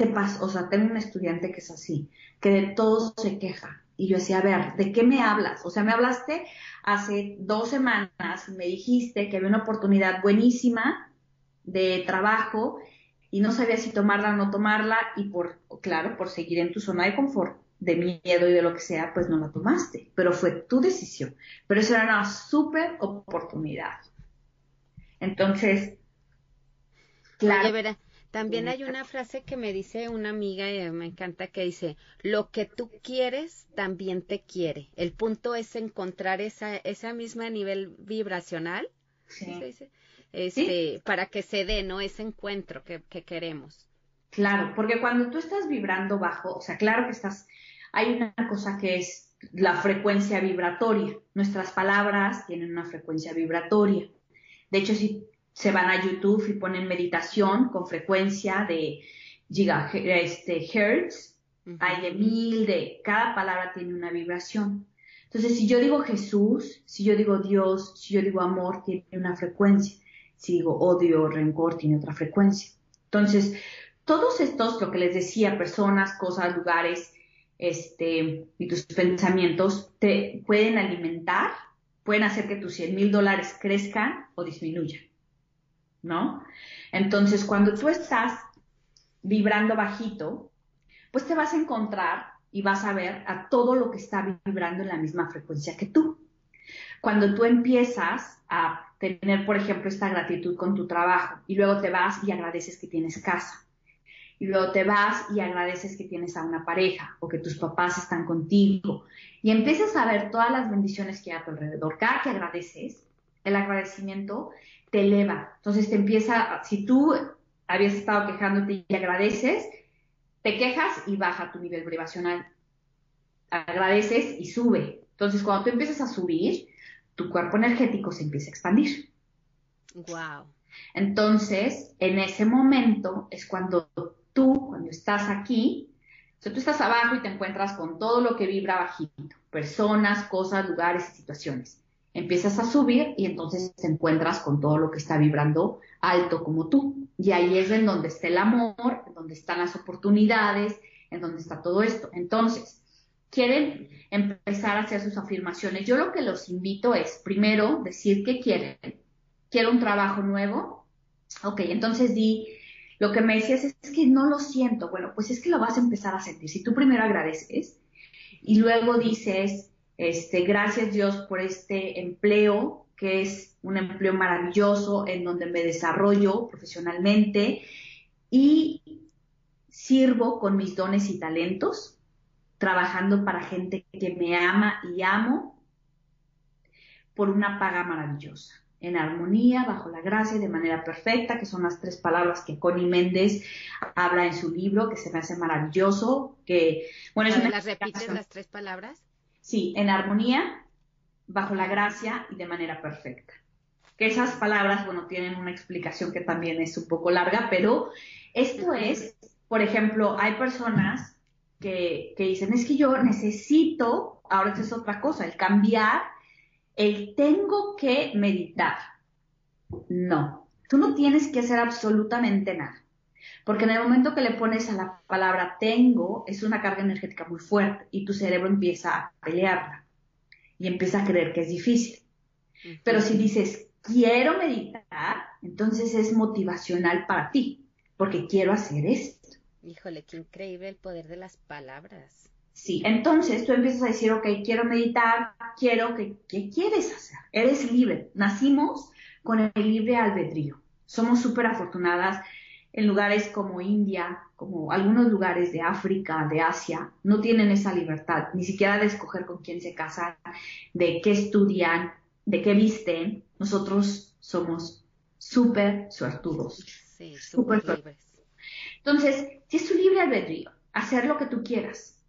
te pasa, o sea, tengo un estudiante que es así, que de todo se queja. Y yo decía, a ver, ¿de qué me hablas? O sea, me hablaste hace dos semanas, me dijiste que había una oportunidad buenísima de trabajo y no sabía si tomarla o no tomarla y por, claro, por seguir en tu zona de confort, de miedo y de lo que sea, pues no la tomaste, pero fue tu decisión. Pero eso era una súper oportunidad. Entonces, claro. También hay una frase que me dice una amiga y me encanta que dice, lo que tú quieres también te quiere. El punto es encontrar esa, esa misma nivel vibracional. Sí. Este, para que se dé, ¿no? Ese encuentro que, que queremos. Claro, porque cuando tú estás vibrando bajo, o sea, claro que estás, hay una cosa que es la frecuencia vibratoria. Nuestras palabras tienen una frecuencia vibratoria. De hecho, si se van a YouTube y ponen meditación con frecuencia de gigahertz, este, hay de mil, de cada palabra tiene una vibración. Entonces, si yo digo Jesús, si yo digo Dios, si yo digo amor, tiene una frecuencia. Si digo odio, rencor, tiene otra frecuencia. Entonces, todos estos, lo que les decía, personas, cosas, lugares, este, y tus pensamientos te pueden alimentar pueden hacer que tus 100 mil dólares crezcan o disminuyan, ¿no? Entonces, cuando tú estás vibrando bajito, pues te vas a encontrar y vas a ver a todo lo que está vibrando en la misma frecuencia que tú. Cuando tú empiezas a tener, por ejemplo, esta gratitud con tu trabajo y luego te vas y agradeces que tienes casa y luego te vas y agradeces que tienes a una pareja o que tus papás están contigo y empiezas a ver todas las bendiciones que hay a tu alrededor. Cada que agradeces, el agradecimiento te eleva. Entonces te empieza, si tú habías estado quejándote y agradeces, te quejas y baja tu nivel vibracional. Agradeces y sube. Entonces cuando tú empiezas a subir, tu cuerpo energético se empieza a expandir. Wow. Entonces, en ese momento es cuando tú, cuando estás aquí, o sea, tú estás abajo y te encuentras con todo lo que vibra bajito, personas, cosas, lugares y situaciones. Empiezas a subir y entonces te encuentras con todo lo que está vibrando alto como tú. Y ahí es en donde está el amor, en donde están las oportunidades, en donde está todo esto. Entonces, quieren empezar a hacer sus afirmaciones. Yo lo que los invito es, primero, decir que quieren. Quiero un trabajo nuevo. Ok, entonces di, lo que me decías es, que no lo siento. Bueno, pues es que lo vas a empezar a sentir. Si tú primero agradeces y luego dices, este, gracias Dios por este empleo, que es un empleo maravilloso en donde me desarrollo profesionalmente y sirvo con mis dones y talentos, trabajando para gente que me ama y amo por una paga maravillosa en armonía, bajo la gracia y de manera perfecta, que son las tres palabras que Connie Méndez habla en su libro, que se me hace maravilloso, que, bueno, ¿Las repites las tres palabras? Sí, en armonía, bajo la gracia y de manera perfecta. Que esas palabras, bueno, tienen una explicación que también es un poco larga, pero esto es, por ejemplo, hay personas que, que dicen, es que yo necesito, ahora esto es otra cosa, el cambiar el tengo que meditar. No, tú no tienes que hacer absolutamente nada. Porque en el momento que le pones a la palabra tengo, es una carga energética muy fuerte y tu cerebro empieza a pelearla y empieza a creer que es difícil. Pero si dices quiero meditar, entonces es motivacional para ti, porque quiero hacer esto. Híjole, qué increíble el poder de las palabras. Sí, entonces tú empiezas a decir, ok, quiero meditar, quiero, que, ¿qué quieres hacer? Eres libre. Nacimos con el libre albedrío. Somos súper afortunadas en lugares como India, como algunos lugares de África, de Asia, no tienen esa libertad, ni siquiera de escoger con quién se casan, de qué estudian, de qué visten. Nosotros somos súper suertudos. Sí, súper libres. Entonces, si es tu libre albedrío, hacer lo que tú quieras,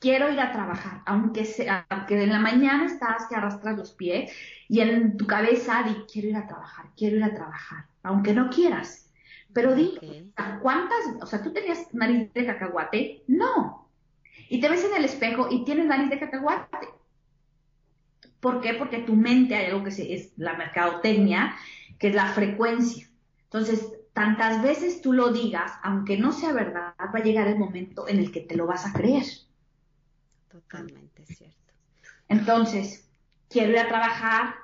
quiero ir a trabajar, aunque sea, aunque en la mañana estás que arrastras los pies y en tu cabeza di quiero ir a trabajar, quiero ir a trabajar, aunque no quieras. Pero di, ¿cuántas? O sea, ¿tú tenías nariz de cacahuate? No. Y te ves en el espejo y tienes nariz de cacahuate. ¿Por qué? Porque tu mente hay algo que es la mercadotecnia, que es la frecuencia. Entonces, tantas veces tú lo digas, aunque no sea verdad, va a llegar el momento en el que te lo vas a creer. Totalmente cierto. Entonces, quiero ir a trabajar,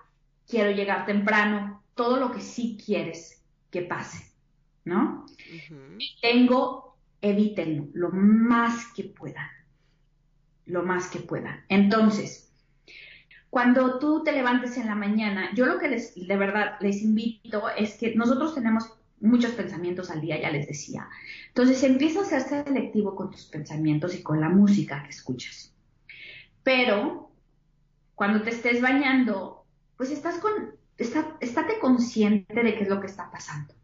quiero llegar temprano, todo lo que sí quieres que pase, ¿no? Tengo, evítenlo lo más que puedan, lo más que puedan. Entonces, cuando tú te levantes en la mañana, yo lo que les, de verdad les invito es que nosotros tenemos muchos pensamientos al día, ya les decía. Entonces empieza a ser selectivo con tus pensamientos y con la música que escuchas. Pero cuando te estés bañando, pues estás con, está, estate consciente de qué es lo que está pasando.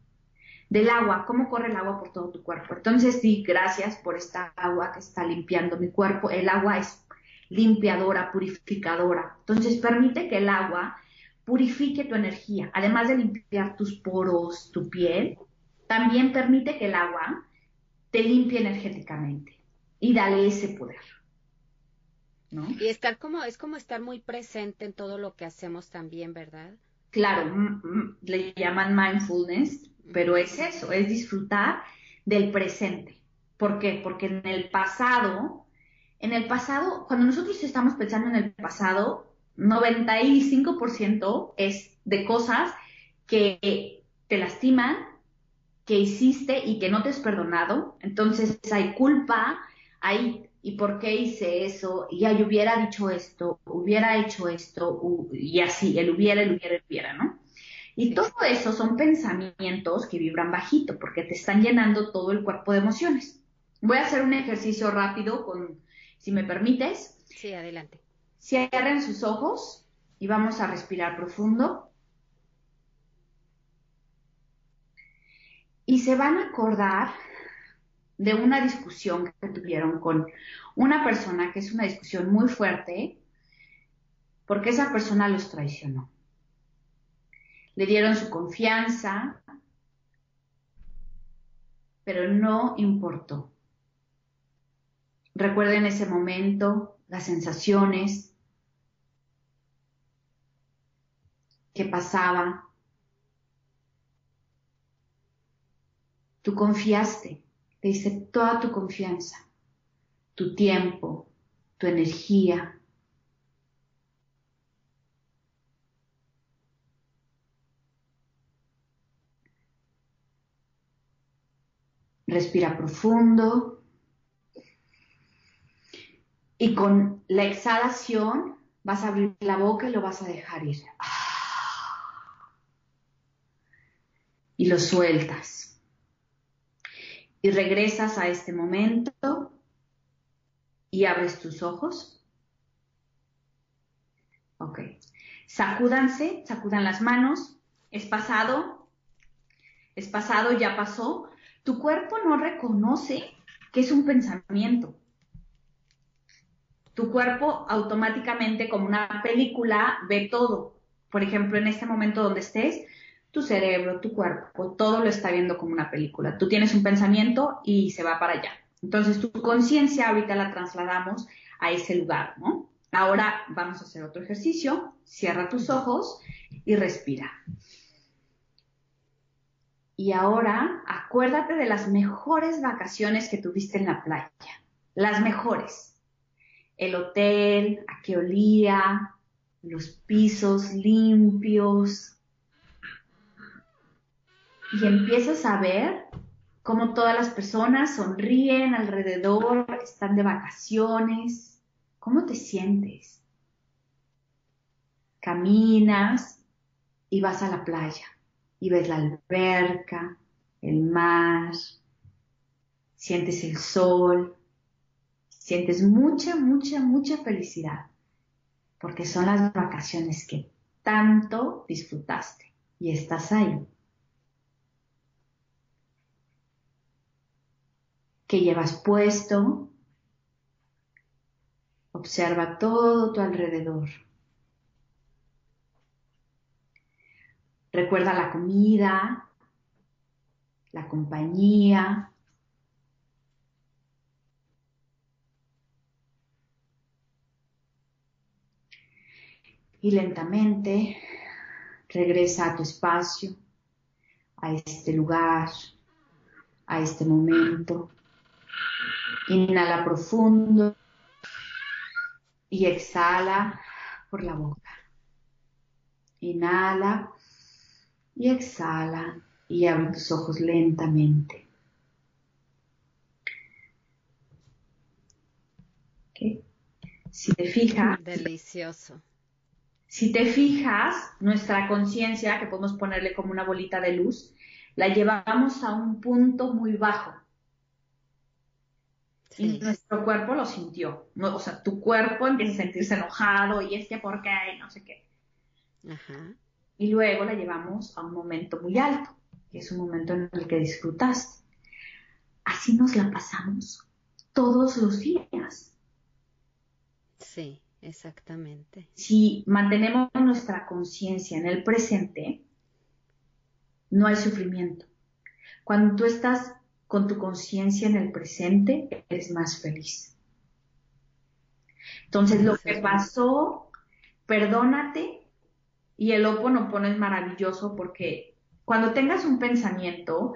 Del agua, cómo corre el agua por todo tu cuerpo. Entonces, sí, gracias por esta agua que está limpiando mi cuerpo. El agua es limpiadora, purificadora. Entonces, permite que el agua purifique tu energía. Además de limpiar tus poros, tu piel, también permite que el agua te limpie energéticamente y dale ese poder. Y estar como, es como estar muy presente en todo lo que hacemos también, ¿verdad? Claro, le llaman mindfulness, pero es eso, es disfrutar del presente. ¿Por qué? Porque en el pasado, en el pasado, cuando nosotros estamos pensando en el pasado, 95% es de cosas que te lastiman, que hiciste y que no te has perdonado. Entonces hay culpa, hay ¿y por qué hice eso? Y ay, hubiera dicho esto, hubiera hecho esto, y así, el hubiera, el hubiera, el hubiera, ¿no? Y todo eso son pensamientos que vibran bajito, porque te están llenando todo el cuerpo de emociones. Voy a hacer un ejercicio rápido con, si me permites. Sí, adelante. Cierren sus ojos y vamos a respirar profundo. Y se van a acordar de una discusión que tuvieron con una persona que es una discusión muy fuerte porque esa persona los traicionó. Le dieron su confianza, pero no importó. Recuerden ese momento, las sensaciones que pasaban. Tú confiaste te hice toda tu confianza, tu tiempo, tu energía. Respira profundo. Y con la exhalación vas a abrir la boca y lo vas a dejar ir. Y lo sueltas y regresas a este momento y abres tus ojos. Ok. Sacúdanse, sacudan las manos. Es pasado, es pasado, ya pasó. Tu cuerpo no reconoce que es un pensamiento. Tu cuerpo automáticamente, como una película, ve todo. Por ejemplo, en este momento donde estés, tu cerebro, tu cuerpo, todo lo está viendo como una película. Tú tienes un pensamiento y se va para allá. Entonces tu conciencia ahorita la trasladamos a ese lugar, ¿no? Ahora vamos a hacer otro ejercicio. Cierra tus ojos y respira. Y ahora acuérdate de las mejores vacaciones que tuviste en la playa. Las mejores. El hotel, a qué olía, los pisos limpios, y empiezas a ver cómo todas las personas sonríen alrededor, están de vacaciones. ¿Cómo te sientes? Caminas y vas a la playa y ves la alberca, el mar, sientes el sol, sientes mucha, mucha, mucha felicidad, porque son las vacaciones que tanto disfrutaste y estás ahí. que llevas puesto. Observa todo tu alrededor. Recuerda la comida, la compañía. Y lentamente regresa a tu espacio, a este lugar, a este momento. Inhala profundo y exhala por la boca. Inhala y exhala y abre tus ojos lentamente. Si te fijas. Delicioso. Si te fijas, nuestra conciencia, que podemos ponerle como una bolita de luz, la llevamos a un punto muy bajo. Y nuestro cuerpo lo sintió. o sea, tu cuerpo empieza a sentirse enojado y es que por qué, no sé qué. Y luego la llevamos a un momento muy alto, que es un momento en el que disfrutaste. Así nos la pasamos todos los días. Sí, exactamente. Si mantenemos nuestra conciencia en el presente, no hay sufrimiento. Cuando tú estás con tu conciencia en el presente, eres más feliz. Entonces, lo que pasó, perdónate y el oponopono es maravilloso porque cuando tengas un pensamiento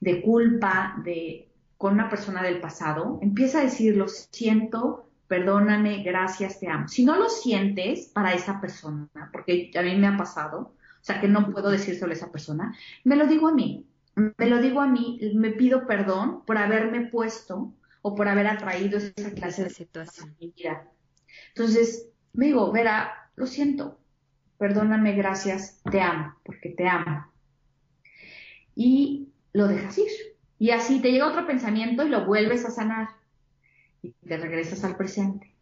de culpa de con una persona del pasado, empieza a decir lo siento, perdóname, gracias, te amo. Si no lo sientes para esa persona, porque a mí me ha pasado, o sea que no puedo decírselo a esa persona, me lo digo a mí, me lo digo a mí, me pido perdón por haberme puesto o por haber atraído esa clase de situación. Entonces, me digo, Vera, lo siento, perdóname, gracias, te amo, porque te amo. Y lo dejas ir. Y así te llega otro pensamiento y lo vuelves a sanar. Y te regresas al presente.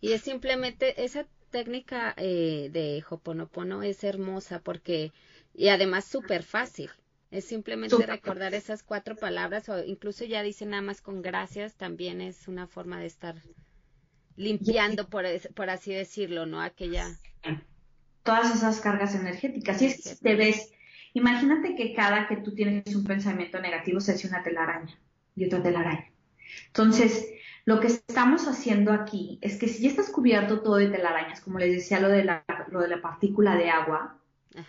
Y es simplemente esa técnica eh, de Hoponopono es hermosa porque, y además súper fácil. Es simplemente recordar esas cuatro palabras o incluso ya dice nada más con gracias, también es una forma de estar limpiando, por, por así decirlo, ¿no? Aquella todas esas cargas energéticas. Y es que te ves, imagínate que cada que tú tienes un pensamiento negativo se hace una telaraña y otra telaraña. Entonces, lo que estamos haciendo aquí es que si ya estás cubierto todo de telarañas, como les decía lo de la, lo de la partícula de agua,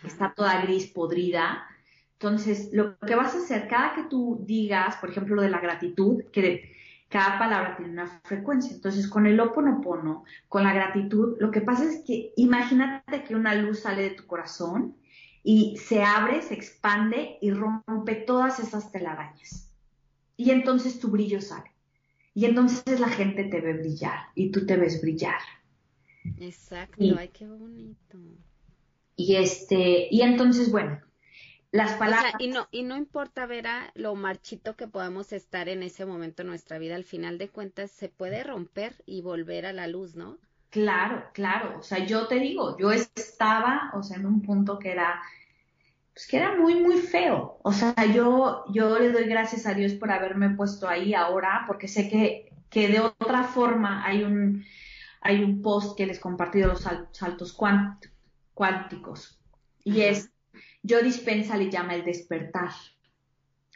está toda gris, podrida, entonces lo que vas a hacer, cada que tú digas, por ejemplo, lo de la gratitud, que cada palabra tiene una frecuencia. Entonces, con el oponopono, con la gratitud, lo que pasa es que imagínate que una luz sale de tu corazón y se abre, se expande y rompe todas esas telarañas. Y entonces tu brillo sale. Y entonces la gente te ve brillar y tú te ves brillar. Exacto, ay, qué bonito. Y este, y entonces, bueno, las palabras. y no, y no importa, Vera, lo marchito que podamos estar en ese momento en nuestra vida, al final de cuentas se puede romper y volver a la luz, ¿no? Claro, claro. O sea, yo te digo, yo estaba, o sea, en un punto que era, pues que era muy, muy feo. O sea, yo, yo le doy gracias a Dios por haberme puesto ahí ahora, porque sé que, que de otra forma hay un, hay un post que les compartí de los saltos cuánticos. Y es yo Dispensa le llama el despertar.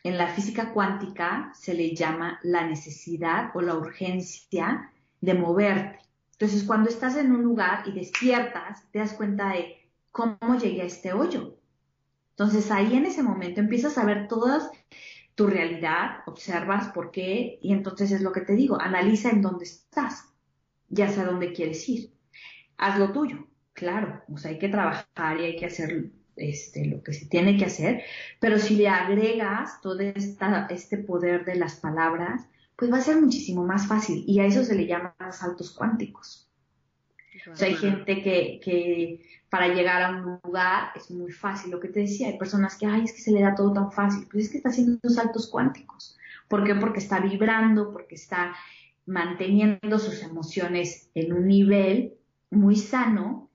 En la física cuántica se le llama la necesidad o la urgencia de moverte. Entonces, cuando estás en un lugar y despiertas, te das cuenta de cómo llegué a este hoyo. Entonces, ahí en ese momento empiezas a ver toda tu realidad, observas por qué, y entonces es lo que te digo, analiza en dónde estás, ya sé a dónde quieres ir. Haz lo tuyo, claro, o sea, hay que trabajar y hay que hacer este, lo que se tiene que hacer, pero si le agregas todo esta, este poder de las palabras, pues va a ser muchísimo más fácil y a eso se le llama saltos cuánticos. O sea, hay gente que, que para llegar a un lugar es muy fácil, lo que te decía, hay personas que, ay, es que se le da todo tan fácil, pues es que está haciendo saltos cuánticos. ¿Por qué? Porque está vibrando, porque está manteniendo sus emociones en un nivel muy sano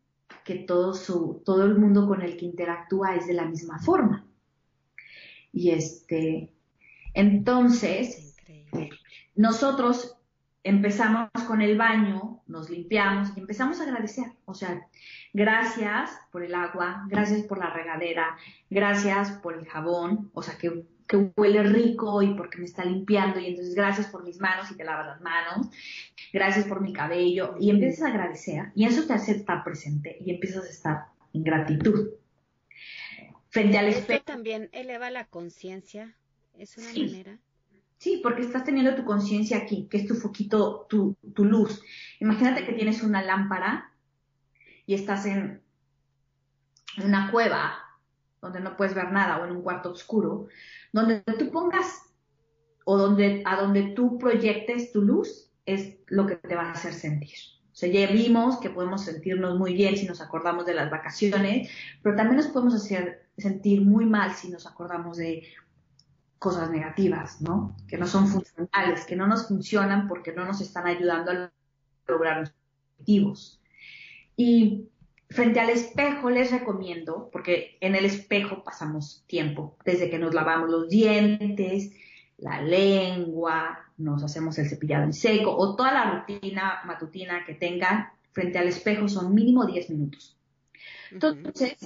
que todo, su, todo el mundo con el que interactúa es de la misma forma. Y este, entonces, nosotros empezamos con el baño, nos limpiamos y empezamos a agradecer. O sea, gracias por el agua, gracias por la regadera, gracias por el jabón. O sea, que que huele rico y porque me está limpiando y entonces gracias por mis manos y te lavas las manos, gracias por mi cabello y empiezas a agradecer y eso te hace estar presente y empiezas a estar en gratitud. Frente al espejo. también eleva la conciencia, es una manera. Sí, porque estás teniendo tu conciencia aquí, que es tu foquito, tu, tu luz. Imagínate que tienes una lámpara y estás en una cueva donde no puedes ver nada o en un cuarto oscuro, donde tú pongas o donde, a donde tú proyectes tu luz es lo que te va a hacer sentir. O sea, ya vimos que podemos sentirnos muy bien si nos acordamos de las vacaciones, pero también nos podemos hacer sentir muy mal si nos acordamos de cosas negativas, ¿no? Que no son funcionales, que no nos funcionan porque no nos están ayudando a lograr nuestros objetivos. Y frente al espejo les recomiendo, porque en el espejo pasamos tiempo, desde que nos lavamos los dientes, la lengua, nos hacemos el cepillado en seco o toda la rutina matutina que tengan frente al espejo son mínimo 10 minutos. Entonces,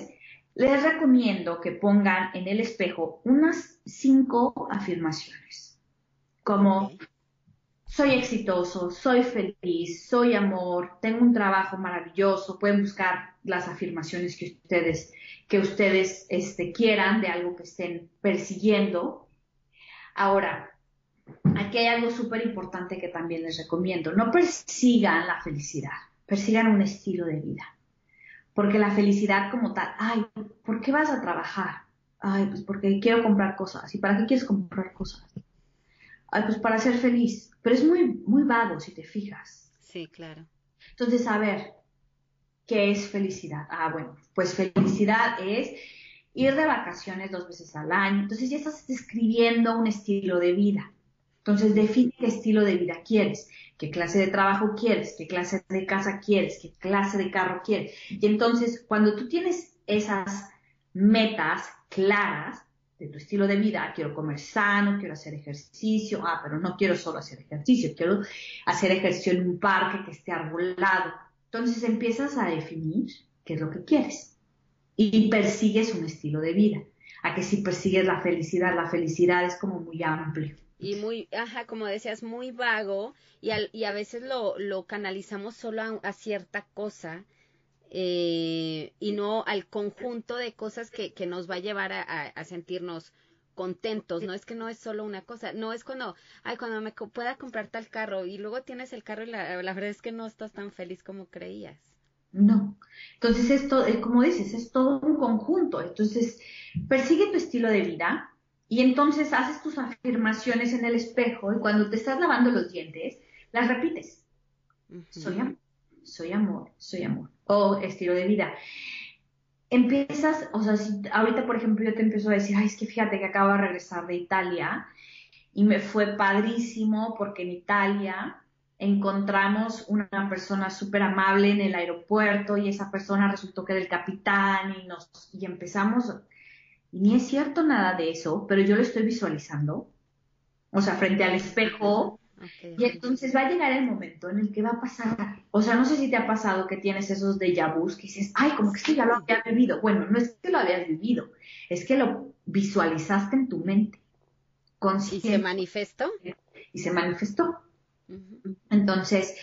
les recomiendo que pongan en el espejo unas cinco afirmaciones, como soy exitoso, soy feliz, soy amor, tengo un trabajo maravilloso. Pueden buscar las afirmaciones que ustedes, que ustedes este, quieran de algo que estén persiguiendo. Ahora, aquí hay algo súper importante que también les recomiendo. No persigan la felicidad, persigan un estilo de vida. Porque la felicidad como tal, ay, ¿por qué vas a trabajar? Ay, pues porque quiero comprar cosas. ¿Y para qué quieres comprar cosas? Ay, pues para ser feliz. Pero es muy, muy vago si te fijas. Sí, claro. Entonces, a ver, ¿qué es felicidad? Ah, bueno, pues felicidad es ir de vacaciones dos veces al año. Entonces ya estás describiendo un estilo de vida. Entonces define qué estilo de vida quieres, qué clase de trabajo quieres, qué clase de casa quieres, qué clase de carro quieres. Y entonces cuando tú tienes esas metas claras, de tu estilo de vida, quiero comer sano, quiero hacer ejercicio, ah, pero no quiero solo hacer ejercicio, quiero hacer ejercicio en un parque que esté arbolado. Entonces empiezas a definir qué es lo que quieres y persigues un estilo de vida. A que si persigues la felicidad, la felicidad es como muy amplio. Y muy, ajá, como decías, muy vago y, y a veces lo, canalizamos solo a cierta cosa eh, y no al conjunto de cosas que, que nos va a llevar a, a, sentirnos contentos, no es que no es solo una cosa, no es cuando, ay, cuando me pueda comprar tal carro y luego tienes el carro y la, la verdad es que no estás tan feliz como creías. No. Entonces, esto, como dices, es todo un conjunto. Entonces, persigue tu estilo de vida y entonces haces tus afirmaciones en el espejo y cuando te estás lavando los dientes, las repites. Soy amor, soy amor, soy amor o estilo de vida. Empiezas, o sea, si ahorita por ejemplo yo te empiezo a decir, ay, es que fíjate que acabo de regresar de Italia y me fue padrísimo porque en Italia encontramos una persona súper amable en el aeropuerto y esa persona resultó que era el capitán y nos y empezamos y ni es cierto nada de eso, pero yo lo estoy visualizando. O sea, frente al espejo y entonces va a llegar el momento en el que va a pasar. O sea, no sé si te ha pasado que tienes esos déjà vus que dices, ay, como que sí, ya lo había vivido. Bueno, no es que lo habías vivido, es que lo visualizaste en tu mente. ¿Y se manifestó? Y se manifestó. Entonces,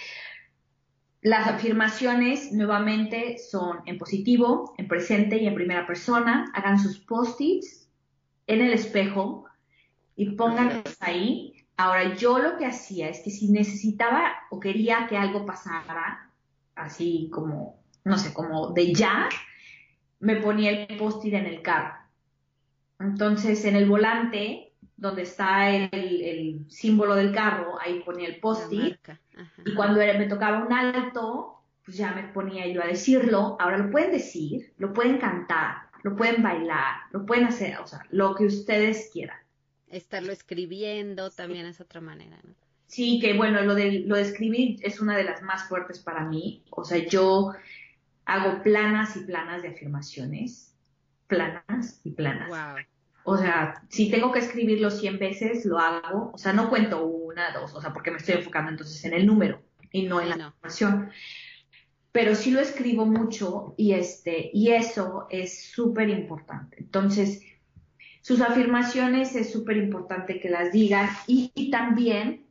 las afirmaciones nuevamente son en positivo, en presente y en primera persona. Hagan sus post-its en el espejo y pónganlos ahí Ahora, yo lo que hacía es que si necesitaba o quería que algo pasara, así como, no sé, como de ya, me ponía el post-it en el carro. Entonces, en el volante, donde está el, símbolo del carro, ahí ponía el post-it. Y cuando me tocaba un alto, pues ya me ponía yo a decirlo. Ahora lo pueden decir, lo pueden cantar, lo pueden bailar, lo pueden hacer, o sea, lo que ustedes quieran estarlo escribiendo también es otra manera, ¿no? Sí, que bueno, lo de, lo de escribir es una de las más fuertes para mí. O sea, yo hago planas y planas de afirmaciones, planas y planas. Wow. O sea, si tengo que escribirlo 100 veces, lo hago. O sea, no cuento una, dos, o sea, porque me estoy enfocando entonces en el número y no en la afirmación. Pero sí lo escribo mucho y este, y eso es súper importante. Entonces, sus afirmaciones es súper importante que las digan y, también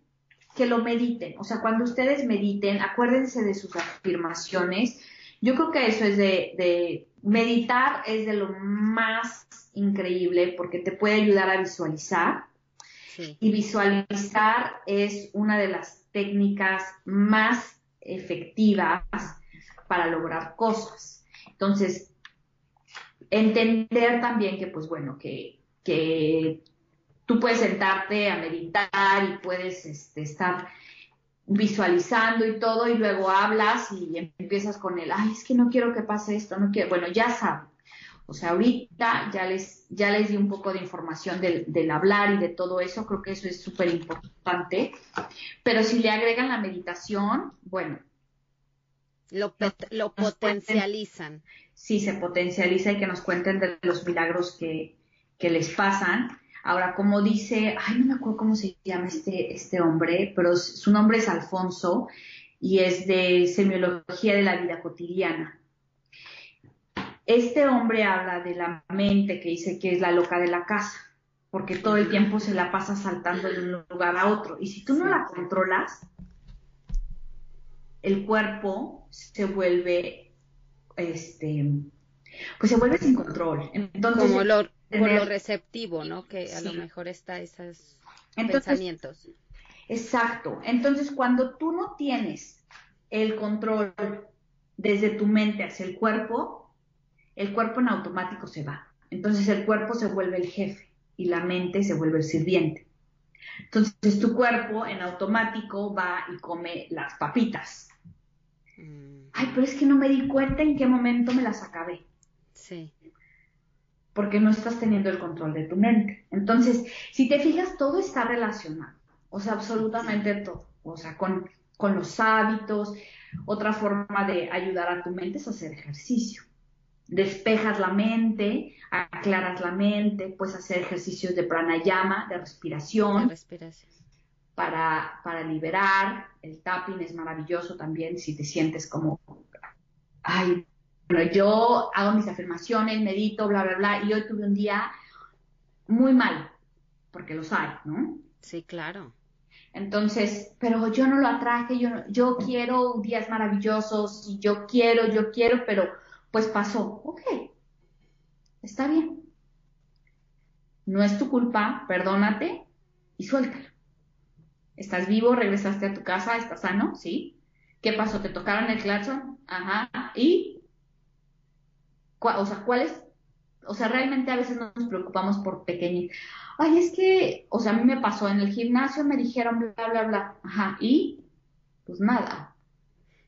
que lo mediten. O sea, cuando ustedes mediten, acuérdense de sus afirmaciones. Yo creo que eso es de, meditar, es de lo más increíble porque te puede ayudar a visualizar. Y visualizar es una de las técnicas más efectivas para lograr cosas. Entonces, entender también que, pues bueno, que que tú puedes sentarte a meditar y puedes este, estar visualizando y todo y luego hablas y empiezas con el, ay, es que no quiero que pase esto, no quiero, bueno, ya saben. O sea, ahorita ya les, ya les di un poco de información del, del hablar y de todo eso, creo que eso es súper importante. Pero si le agregan la meditación, bueno. Lo, lo potencializan. sí, se potencializa y que nos cuenten de los milagros que, que les pasan. Ahora, como dice, ay, no me acuerdo cómo se llama este, este hombre, pero su nombre es Alfonso y es de semiología de la vida cotidiana. Este hombre habla de la mente que dice que es la loca de la casa, porque todo el tiempo se la pasa saltando de un lugar a otro. Y si tú no la controlas, el cuerpo se vuelve, este, pues se vuelve sin control. Entonces, Como por lo receptivo, ¿no? Que a lo mejor está esos pensamientos. Exacto. Entonces, cuando tú no tienes el control desde tu mente hacia el cuerpo, el cuerpo en automático se va. Entonces el cuerpo se vuelve el jefe y la mente se vuelve el sirviente. Entonces tu cuerpo en automático va y come las papitas. Mm. Ay, pero es que no me di cuenta en qué momento me las acabé. Sí porque no estás teniendo el control de tu mente. Entonces, si te fijas, todo está relacionado, o sea, absolutamente todo, o sea, con, con los hábitos. Otra forma de ayudar a tu mente es hacer ejercicio. Despejas la mente, aclaras la mente, puedes hacer ejercicios de pranayama, de respiración. respiración. Para, para liberar, el tapping es maravilloso también si te sientes como, ay, bueno, yo hago mis afirmaciones, medito, bla, bla, bla, y hoy tuve un día muy mal, porque los hay, ¿no? Sí, claro. Entonces, pero yo no lo atraje, yo, yo quiero días maravillosos, y yo quiero, yo quiero, pero pues pasó. Ok, está bien. No es tu culpa, perdónate y suéltalo. Estás vivo, regresaste a tu casa, estás sano, ¿sí? ¿Qué pasó? ¿Te tocaron el claxon? Ajá. ¿Y? O sea, cuáles, o sea, realmente a veces nos preocupamos por pequeños. Ay, es que, o sea, a mí me pasó en el gimnasio, me dijeron bla, bla, bla, ajá, y pues nada.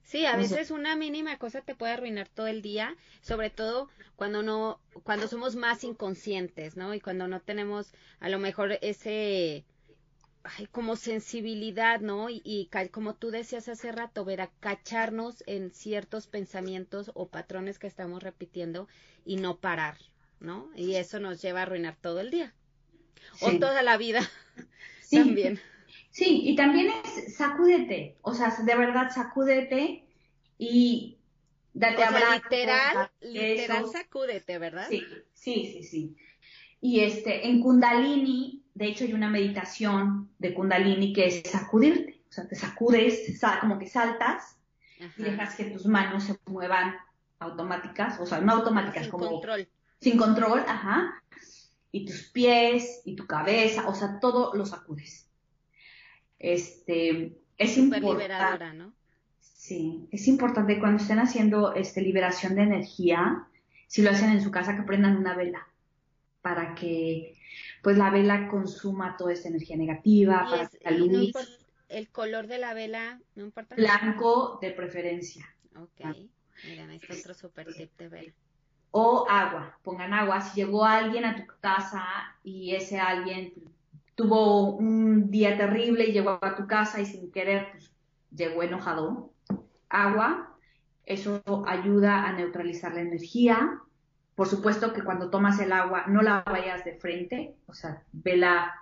Sí, a veces una mínima cosa te puede arruinar todo el día, sobre todo cuando no, cuando somos más inconscientes, ¿no? Y cuando no tenemos a lo mejor ese, ay, como sensibilidad, ¿no? Y, como tú decías hace rato, ver a cacharnos en ciertos pensamientos o patrones que estamos repitiendo y no parar, ¿no? Y eso nos lleva a arruinar todo el día. O toda la vida sí. también. Sí, y también es sacúdete, o sea, de verdad sacúdete y date o literal, literal sacúdete, ¿verdad? Sí, sí, sí, sí. Y este, en Kundalini, de hecho hay una meditación de Kundalini que es sacudirte, o sea, te sacudes, como que saltas y dejas que tus manos se muevan automáticas, o sea, no automáticas, sin como... control. Sin control, ajá. Y tus pies y tu cabeza, o sea, todo lo sacudes. Este, es importante. ¿no? Sí, es importante cuando estén haciendo este, liberación de energía, si lo hacen en su casa, que prendan una vela para que pues la vela consuma toda esa energía negativa, para que la luz... el color de la vela, no importa. Blanco de preferencia. Ok, ah. este otro super tip de vela. O agua, pongan agua. Si llegó alguien a tu casa y ese alguien tuvo un día terrible y llegó a tu casa y sin querer pues, llegó enojado, agua, eso ayuda a neutralizar la energía, por supuesto que cuando tomas el agua no la vayas de frente, o sea, vela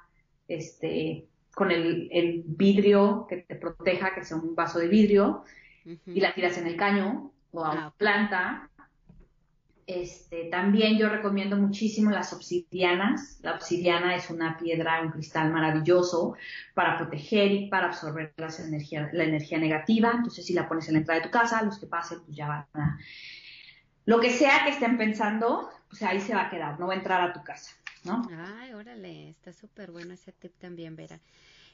este, con el, vidrio que te proteja, que sea un vaso de vidrio, y la tiras en el caño o a una planta. Este, también yo recomiendo muchísimo las obsidianas. La obsidiana es una piedra, un cristal maravilloso para proteger y para absorber las energía, la energía negativa. Entonces, si la pones en la entrada de tu casa, los que pasen, pues ya van a... Lo que sea que estén pensando, pues ahí se va a quedar, no va a entrar a tu casa, ¿no? Ay, órale, está súper bueno ese tip también, Vera.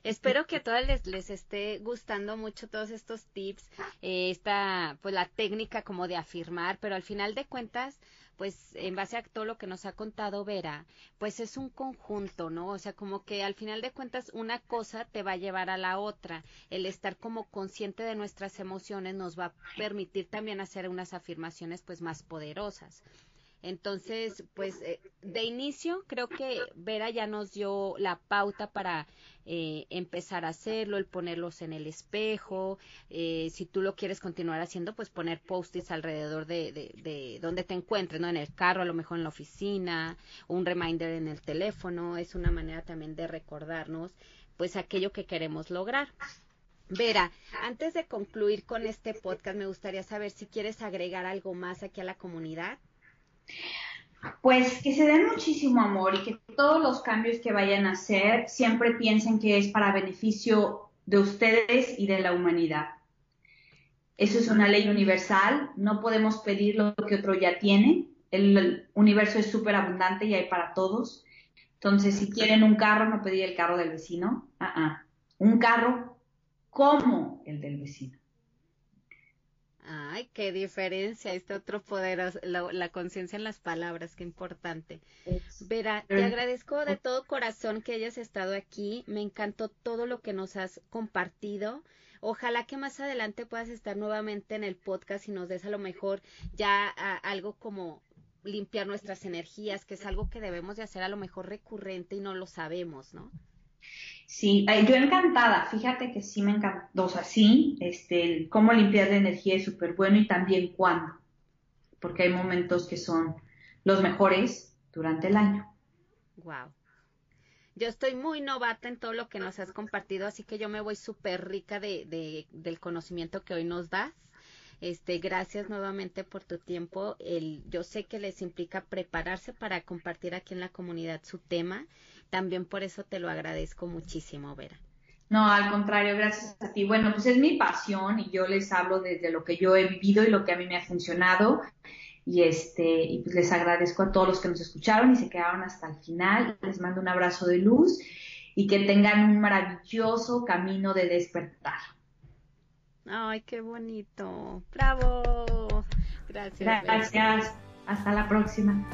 Espero que a todas les, les esté gustando mucho todos estos tips, eh, esta, pues la técnica como de afirmar, pero al final de cuentas, pues en base a todo lo que nos ha contado Vera, pues es un conjunto, ¿no? O sea, como que al final de cuentas una cosa te va a llevar a la otra. El estar como consciente de nuestras emociones nos va a permitir también hacer unas afirmaciones pues más poderosas. Entonces, pues eh, de inicio creo que Vera ya nos dio la pauta para eh, empezar a hacerlo, el ponerlos en el espejo, eh, si tú lo quieres continuar haciendo, pues poner post-its alrededor de, de, de, donde te encuentres, ¿no? En el carro, a lo mejor en la oficina, un reminder en el teléfono, es una manera también de recordarnos pues aquello que queremos lograr. Vera, antes de concluir con este podcast, me gustaría saber si quieres agregar algo más aquí a la comunidad. Pues que se den muchísimo amor y que todos los cambios que vayan a hacer siempre piensen que es para beneficio de ustedes y de la humanidad. Eso es una ley universal, no podemos pedir lo que otro ya tiene. El universo es súper abundante y hay para todos. Entonces, si quieren un carro, no pedir el carro del vecino. Ah, ah. Un carro como el del vecino. Ay, qué diferencia, este otro poder, la, conciencia en las palabras, qué importante. Vera, te agradezco de todo corazón que hayas estado aquí, me encantó todo lo que nos has compartido. Ojalá que más adelante puedas estar nuevamente en el podcast y nos des a lo mejor ya algo como limpiar nuestras energías, que es algo que debemos de hacer a lo mejor recurrente y no lo sabemos, ¿no? Sí, yo encantada, fíjate que sí me encantó, o sea, sí, este, cómo limpiar la energía es súper bueno y también cuándo, porque hay momentos que son los mejores durante el año. Wow. Yo estoy muy novata en todo lo que nos has compartido, así que yo me voy súper rica de, de, del conocimiento que hoy nos das. Este, gracias nuevamente por tu tiempo. El, yo sé que les implica prepararse para compartir aquí en la comunidad su tema también por eso te lo agradezco muchísimo, Vera. No, al contrario, gracias a ti. Bueno, pues es mi pasión y yo les hablo desde lo que yo he vivido y lo que a mí me ha funcionado. Y este, y pues les agradezco a todos los que nos escucharon y se quedaron hasta el final. Les mando un abrazo de luz y que tengan un maravilloso camino de despertar. Ay, qué bonito. Bravo. Gracias. Gracias. Hasta la próxima.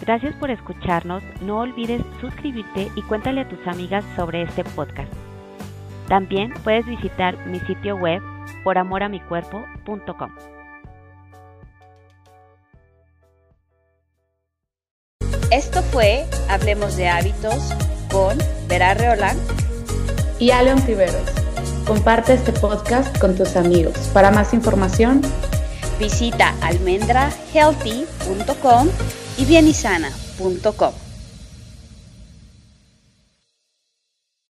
Gracias por escucharnos, no olvides suscribirte y cuéntale a tus amigas sobre este podcast. También puedes visitar mi sitio web poramoramicuerpo.com. Esto fue Hablemos de Hábitos con Vera Reolán y Aleon Tiberos. Comparte este podcast con tus amigos. Para más información, visita almendrahealthy.com y bienisana.com.